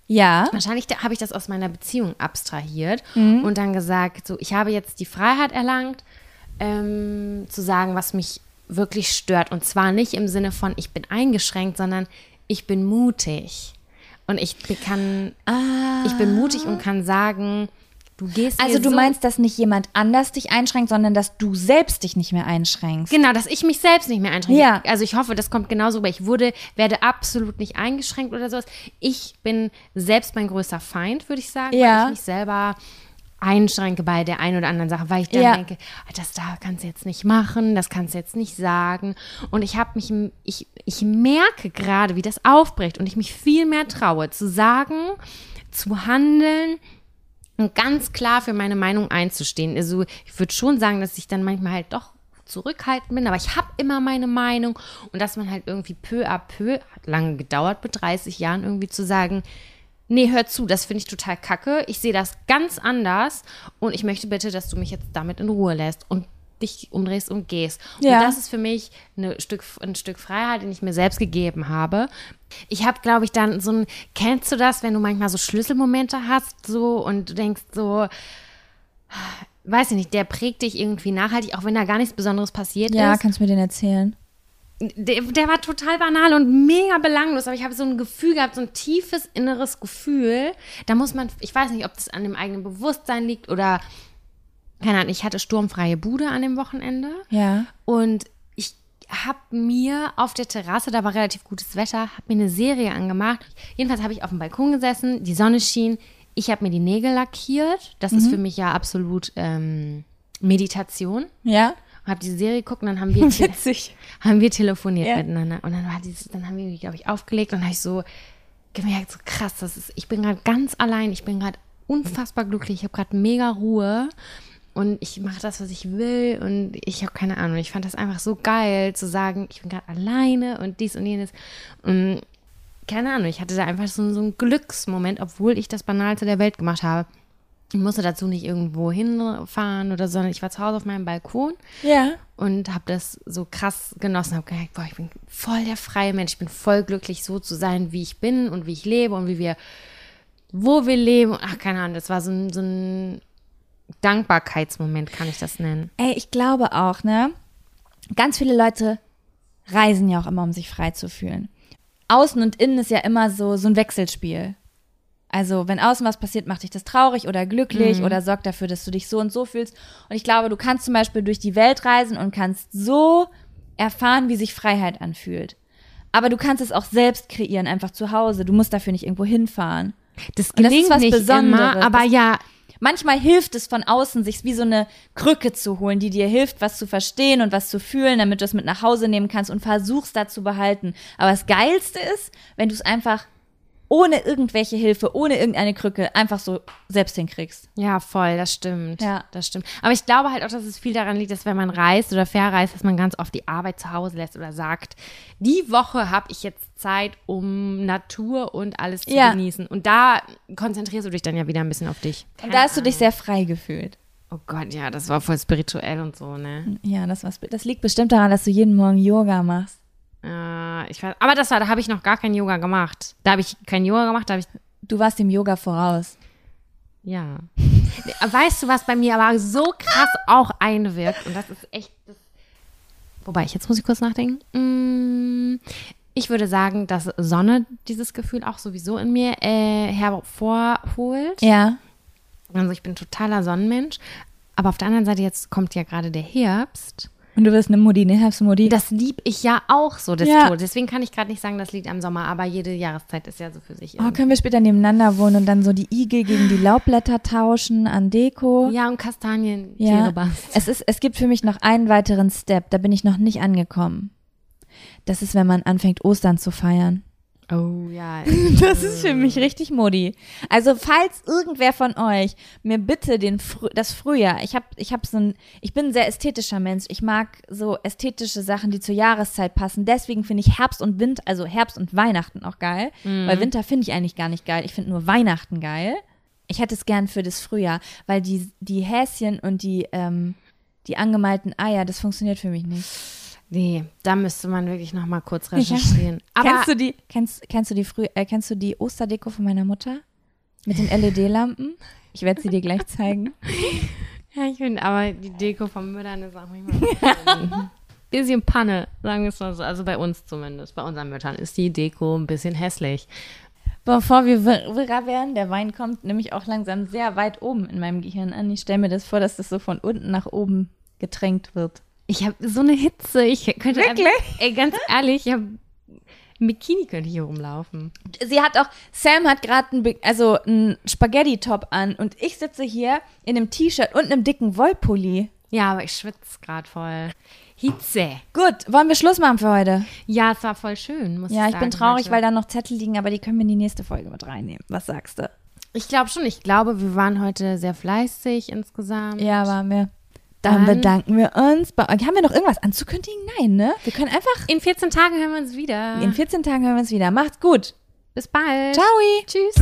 Ja. Wahrscheinlich habe ich das aus meiner Beziehung abstrahiert und dann gesagt, so, ich habe jetzt die Freiheit erlangt, ähm, zu sagen, was mich wirklich stört. Und zwar nicht im Sinne von, ich bin eingeschränkt, sondern ich bin mutig. Und ich kann, Ah. ich bin mutig und kann sagen, du gehst Also du so meinst, dass nicht jemand anders dich einschränkt, sondern dass du selbst dich nicht mehr einschränkst. Genau, dass ich mich selbst nicht mehr einschränke. Ja. Also ich hoffe, das kommt genauso rüber. Ich wurde, werde absolut nicht eingeschränkt oder sowas. Ich bin selbst mein größter Feind, würde ich sagen, Ja. weil ich mich selber einschränke bei der einen oder anderen Sache, weil ich dann Ja. denke, ah, das da kannst du jetzt nicht machen, das kannst du jetzt nicht sagen. Und ich habe mich, ich, ich merke gerade, wie das aufbricht und ich mich viel mehr traue, zu sagen, zu handeln, und ganz klar für meine Meinung einzustehen. Also ich würde schon sagen, dass ich dann manchmal halt doch zurückhaltend bin, aber ich habe immer meine Meinung und dass man halt irgendwie peu à peu, hat lange gedauert, mit 30 Jahren irgendwie zu sagen, nee, hör zu, das finde ich total kacke, ich sehe das ganz anders und ich möchte bitte, dass du mich jetzt damit in Ruhe lässt und dich umdrehst und gehst. Ja. Und das ist für mich Stück, ein Stück Freiheit, den ich mir selbst gegeben habe. Ich habe, glaube ich, dann so ein, kennst du das, wenn du manchmal so Schlüsselmomente hast, so und du denkst so, weiß ich nicht, der prägt dich irgendwie nachhaltig, auch wenn da gar nichts Besonderes passiert Ja, ist. kannst du mir den erzählen? Der, der war total banal und mega belanglos, aber ich habe so ein Gefühl gehabt, so ein tiefes inneres Gefühl. Da muss man, ich weiß nicht, ob das an dem eigenen Bewusstsein liegt oder, keine Ahnung, ich hatte sturmfreie Bude an dem Wochenende. Ja. Und ich habe mir auf der Terrasse, da war relativ gutes Wetter, habe mir eine Serie angemacht. Jedenfalls habe ich auf dem Balkon gesessen, die Sonne schien, ich habe mir die Nägel lackiert. Das ist für mich ja absolut ähm, Meditation. Ja? Habe diese Serie geguckt und dann haben wir, Witzig. haben wir telefoniert Ja. miteinander. Und dann, war dieses, dann haben wir, glaube ich, aufgelegt und habe ich so gemerkt, so krass, das ist, ich bin gerade ganz allein, ich bin gerade unfassbar glücklich, ich habe gerade mega Ruhe und ich mache das, was ich will und ich habe keine Ahnung. Ich fand das einfach so geil zu sagen, ich bin gerade alleine und dies und jenes. Und keine Ahnung, ich hatte da einfach so, so einen Glücksmoment, obwohl ich das Banalste der Welt gemacht habe. Ich musste dazu nicht irgendwo hinfahren oder so, sondern ich war zu Hause auf meinem Balkon Ja. und habe das so krass genossen, habe gemerkt, boah, ich bin voll der freie Mensch, ich bin voll glücklich, so zu sein, wie ich bin und wie ich lebe und wie wir, wo wir leben. Ach, keine Ahnung, das war so ein, so ein Dankbarkeitsmoment, kann ich das nennen. Ey, ich glaube auch, ne? Ganz viele Leute reisen ja auch immer, um sich frei zu fühlen. Außen und innen ist ja immer so, so ein Wechselspiel. Also, wenn außen was passiert, macht dich das traurig oder glücklich oder sorgt dafür, dass du dich so und so fühlst. Und ich glaube, du kannst zum Beispiel durch die Welt reisen und kannst so erfahren, wie sich Freiheit anfühlt. Aber du kannst es auch selbst kreieren, einfach zu Hause. Du musst dafür nicht irgendwo hinfahren. Das das gelingt ist was nicht Besonderes. immer, aber Das- ja, Manchmal hilft es von außen, sich wie so eine Krücke zu holen, die dir hilft, was zu verstehen und was zu fühlen, damit du es mit nach Hause nehmen kannst und versuchst da zu behalten. Aber das Geilste ist, wenn du es einfach ohne irgendwelche Hilfe, ohne irgendeine Krücke einfach so selbst hinkriegst. Ja, voll, das stimmt. Ja. Das stimmt. Aber ich glaube halt auch, dass es viel daran liegt, dass wenn man reist oder verreist, dass man ganz oft die Arbeit zu Hause lässt oder sagt, die Woche habe ich jetzt Zeit, um Natur und alles zu Ja. genießen. Und da konzentrierst du dich dann ja wieder ein bisschen auf dich. Und da hast du dich sehr frei gefühlt. Oh Gott, ja, das war voll spirituell und so, ne? Ja, das, war's. das liegt bestimmt daran, dass du jeden Morgen Yoga machst. Äh, ich weiß, aber das war, da habe ich noch gar kein Yoga gemacht. Da habe ich kein Yoga gemacht, da habe ich Du warst dem Yoga voraus. Ja. Weißt du, was bei mir aber so krass auch einwirkt? Und das ist echt. Das Wobei, jetzt muss ich kurz nachdenken. Mm, Ich würde sagen, dass Sonne dieses Gefühl auch sowieso in mir äh, hervorholt. Ja. Also ich bin totaler Sonnenmensch. Aber auf der anderen Seite, jetzt kommt ja gerade der Herbst. Und du wirst eine Mutti, ne? Herbstmutti. Das lieb ich ja auch so des Ja. Todes. Deswegen kann ich gerade nicht sagen, das liegt am Sommer, aber jede Jahreszeit ist ja so für sich. Oh, irgendwie. können wir später nebeneinander wohnen und dann so die Igel gegen die Laubblätter tauschen an Deko? ja, und Kastanien, Ja. Basteln. Es, ist, es gibt für mich noch einen weiteren Step, da bin ich noch nicht angekommen. Das ist, wenn man anfängt, Ostern zu feiern. Oh ja. Das ist für mich richtig Modi. Also, falls irgendwer von euch mir bitte den Frü das Frühjahr, ich habe ich hab so ein, ich bin ein sehr ästhetischer Mensch. Ich mag so ästhetische Sachen, die zur Jahreszeit passen. Deswegen finde ich Herbst und Winter, also Herbst und Weihnachten auch geil. Weil Winter finde ich eigentlich gar nicht geil. Ich finde nur Weihnachten geil. Ich hätte es gern für das Frühjahr, weil die, die Häschen und die, ähm, die angemalten Eier, das funktioniert für mich nicht. Nee, da müsste man wirklich noch mal kurz recherchieren. Aber kennst du die, kennst, kennst du die früh, äh, kennst du die Osterdeko von meiner Mutter? Mit den LED-Lampen? Ich werde sie dir gleich zeigen. ja, ich finde, aber die Deko vom Müllern ist auch manchmal. bisschen Panne, sagen wir es mal so. Also bei uns zumindest, bei unseren Müttern ist die Deko ein bisschen hässlich. Bevor wir wir- wirrer werden, der Wein kommt nämlich auch langsam sehr weit oben in meinem Gehirn an. Ich stelle mir das vor, dass das so von unten nach oben getränkt wird. Ich habe so eine Hitze. Ich könnte Wirklich? Einfach, ey, ganz ehrlich, ich habe Bikini könnte ich hier rumlaufen. Sie hat auch, Sam hat gerade einen, also einen Spaghetti-Top an und ich sitze hier in einem T-Shirt und einem dicken Wollpulli. Ja, aber ich schwitze gerade voll. Hitze. Gut, wollen wir Schluss machen für heute? Ja, es war voll schön, muss Ja, ich ich sagen. bin traurig, heute. weil da noch Zettel liegen, aber die können wir in die nächste Folge mit reinnehmen. Was sagst du? Ich glaube schon. Ich glaube, wir waren heute sehr fleißig insgesamt. Ja, waren wir. Dann, Dann- bedanken wir uns. Bei, haben wir noch irgendwas anzukündigen? Nein, ne? Wir können einfach. In 14 Tagen hören wir uns wieder. In 14 Tagen hören wir uns wieder. Macht's gut. Bis bald. Ciao. Tschüss.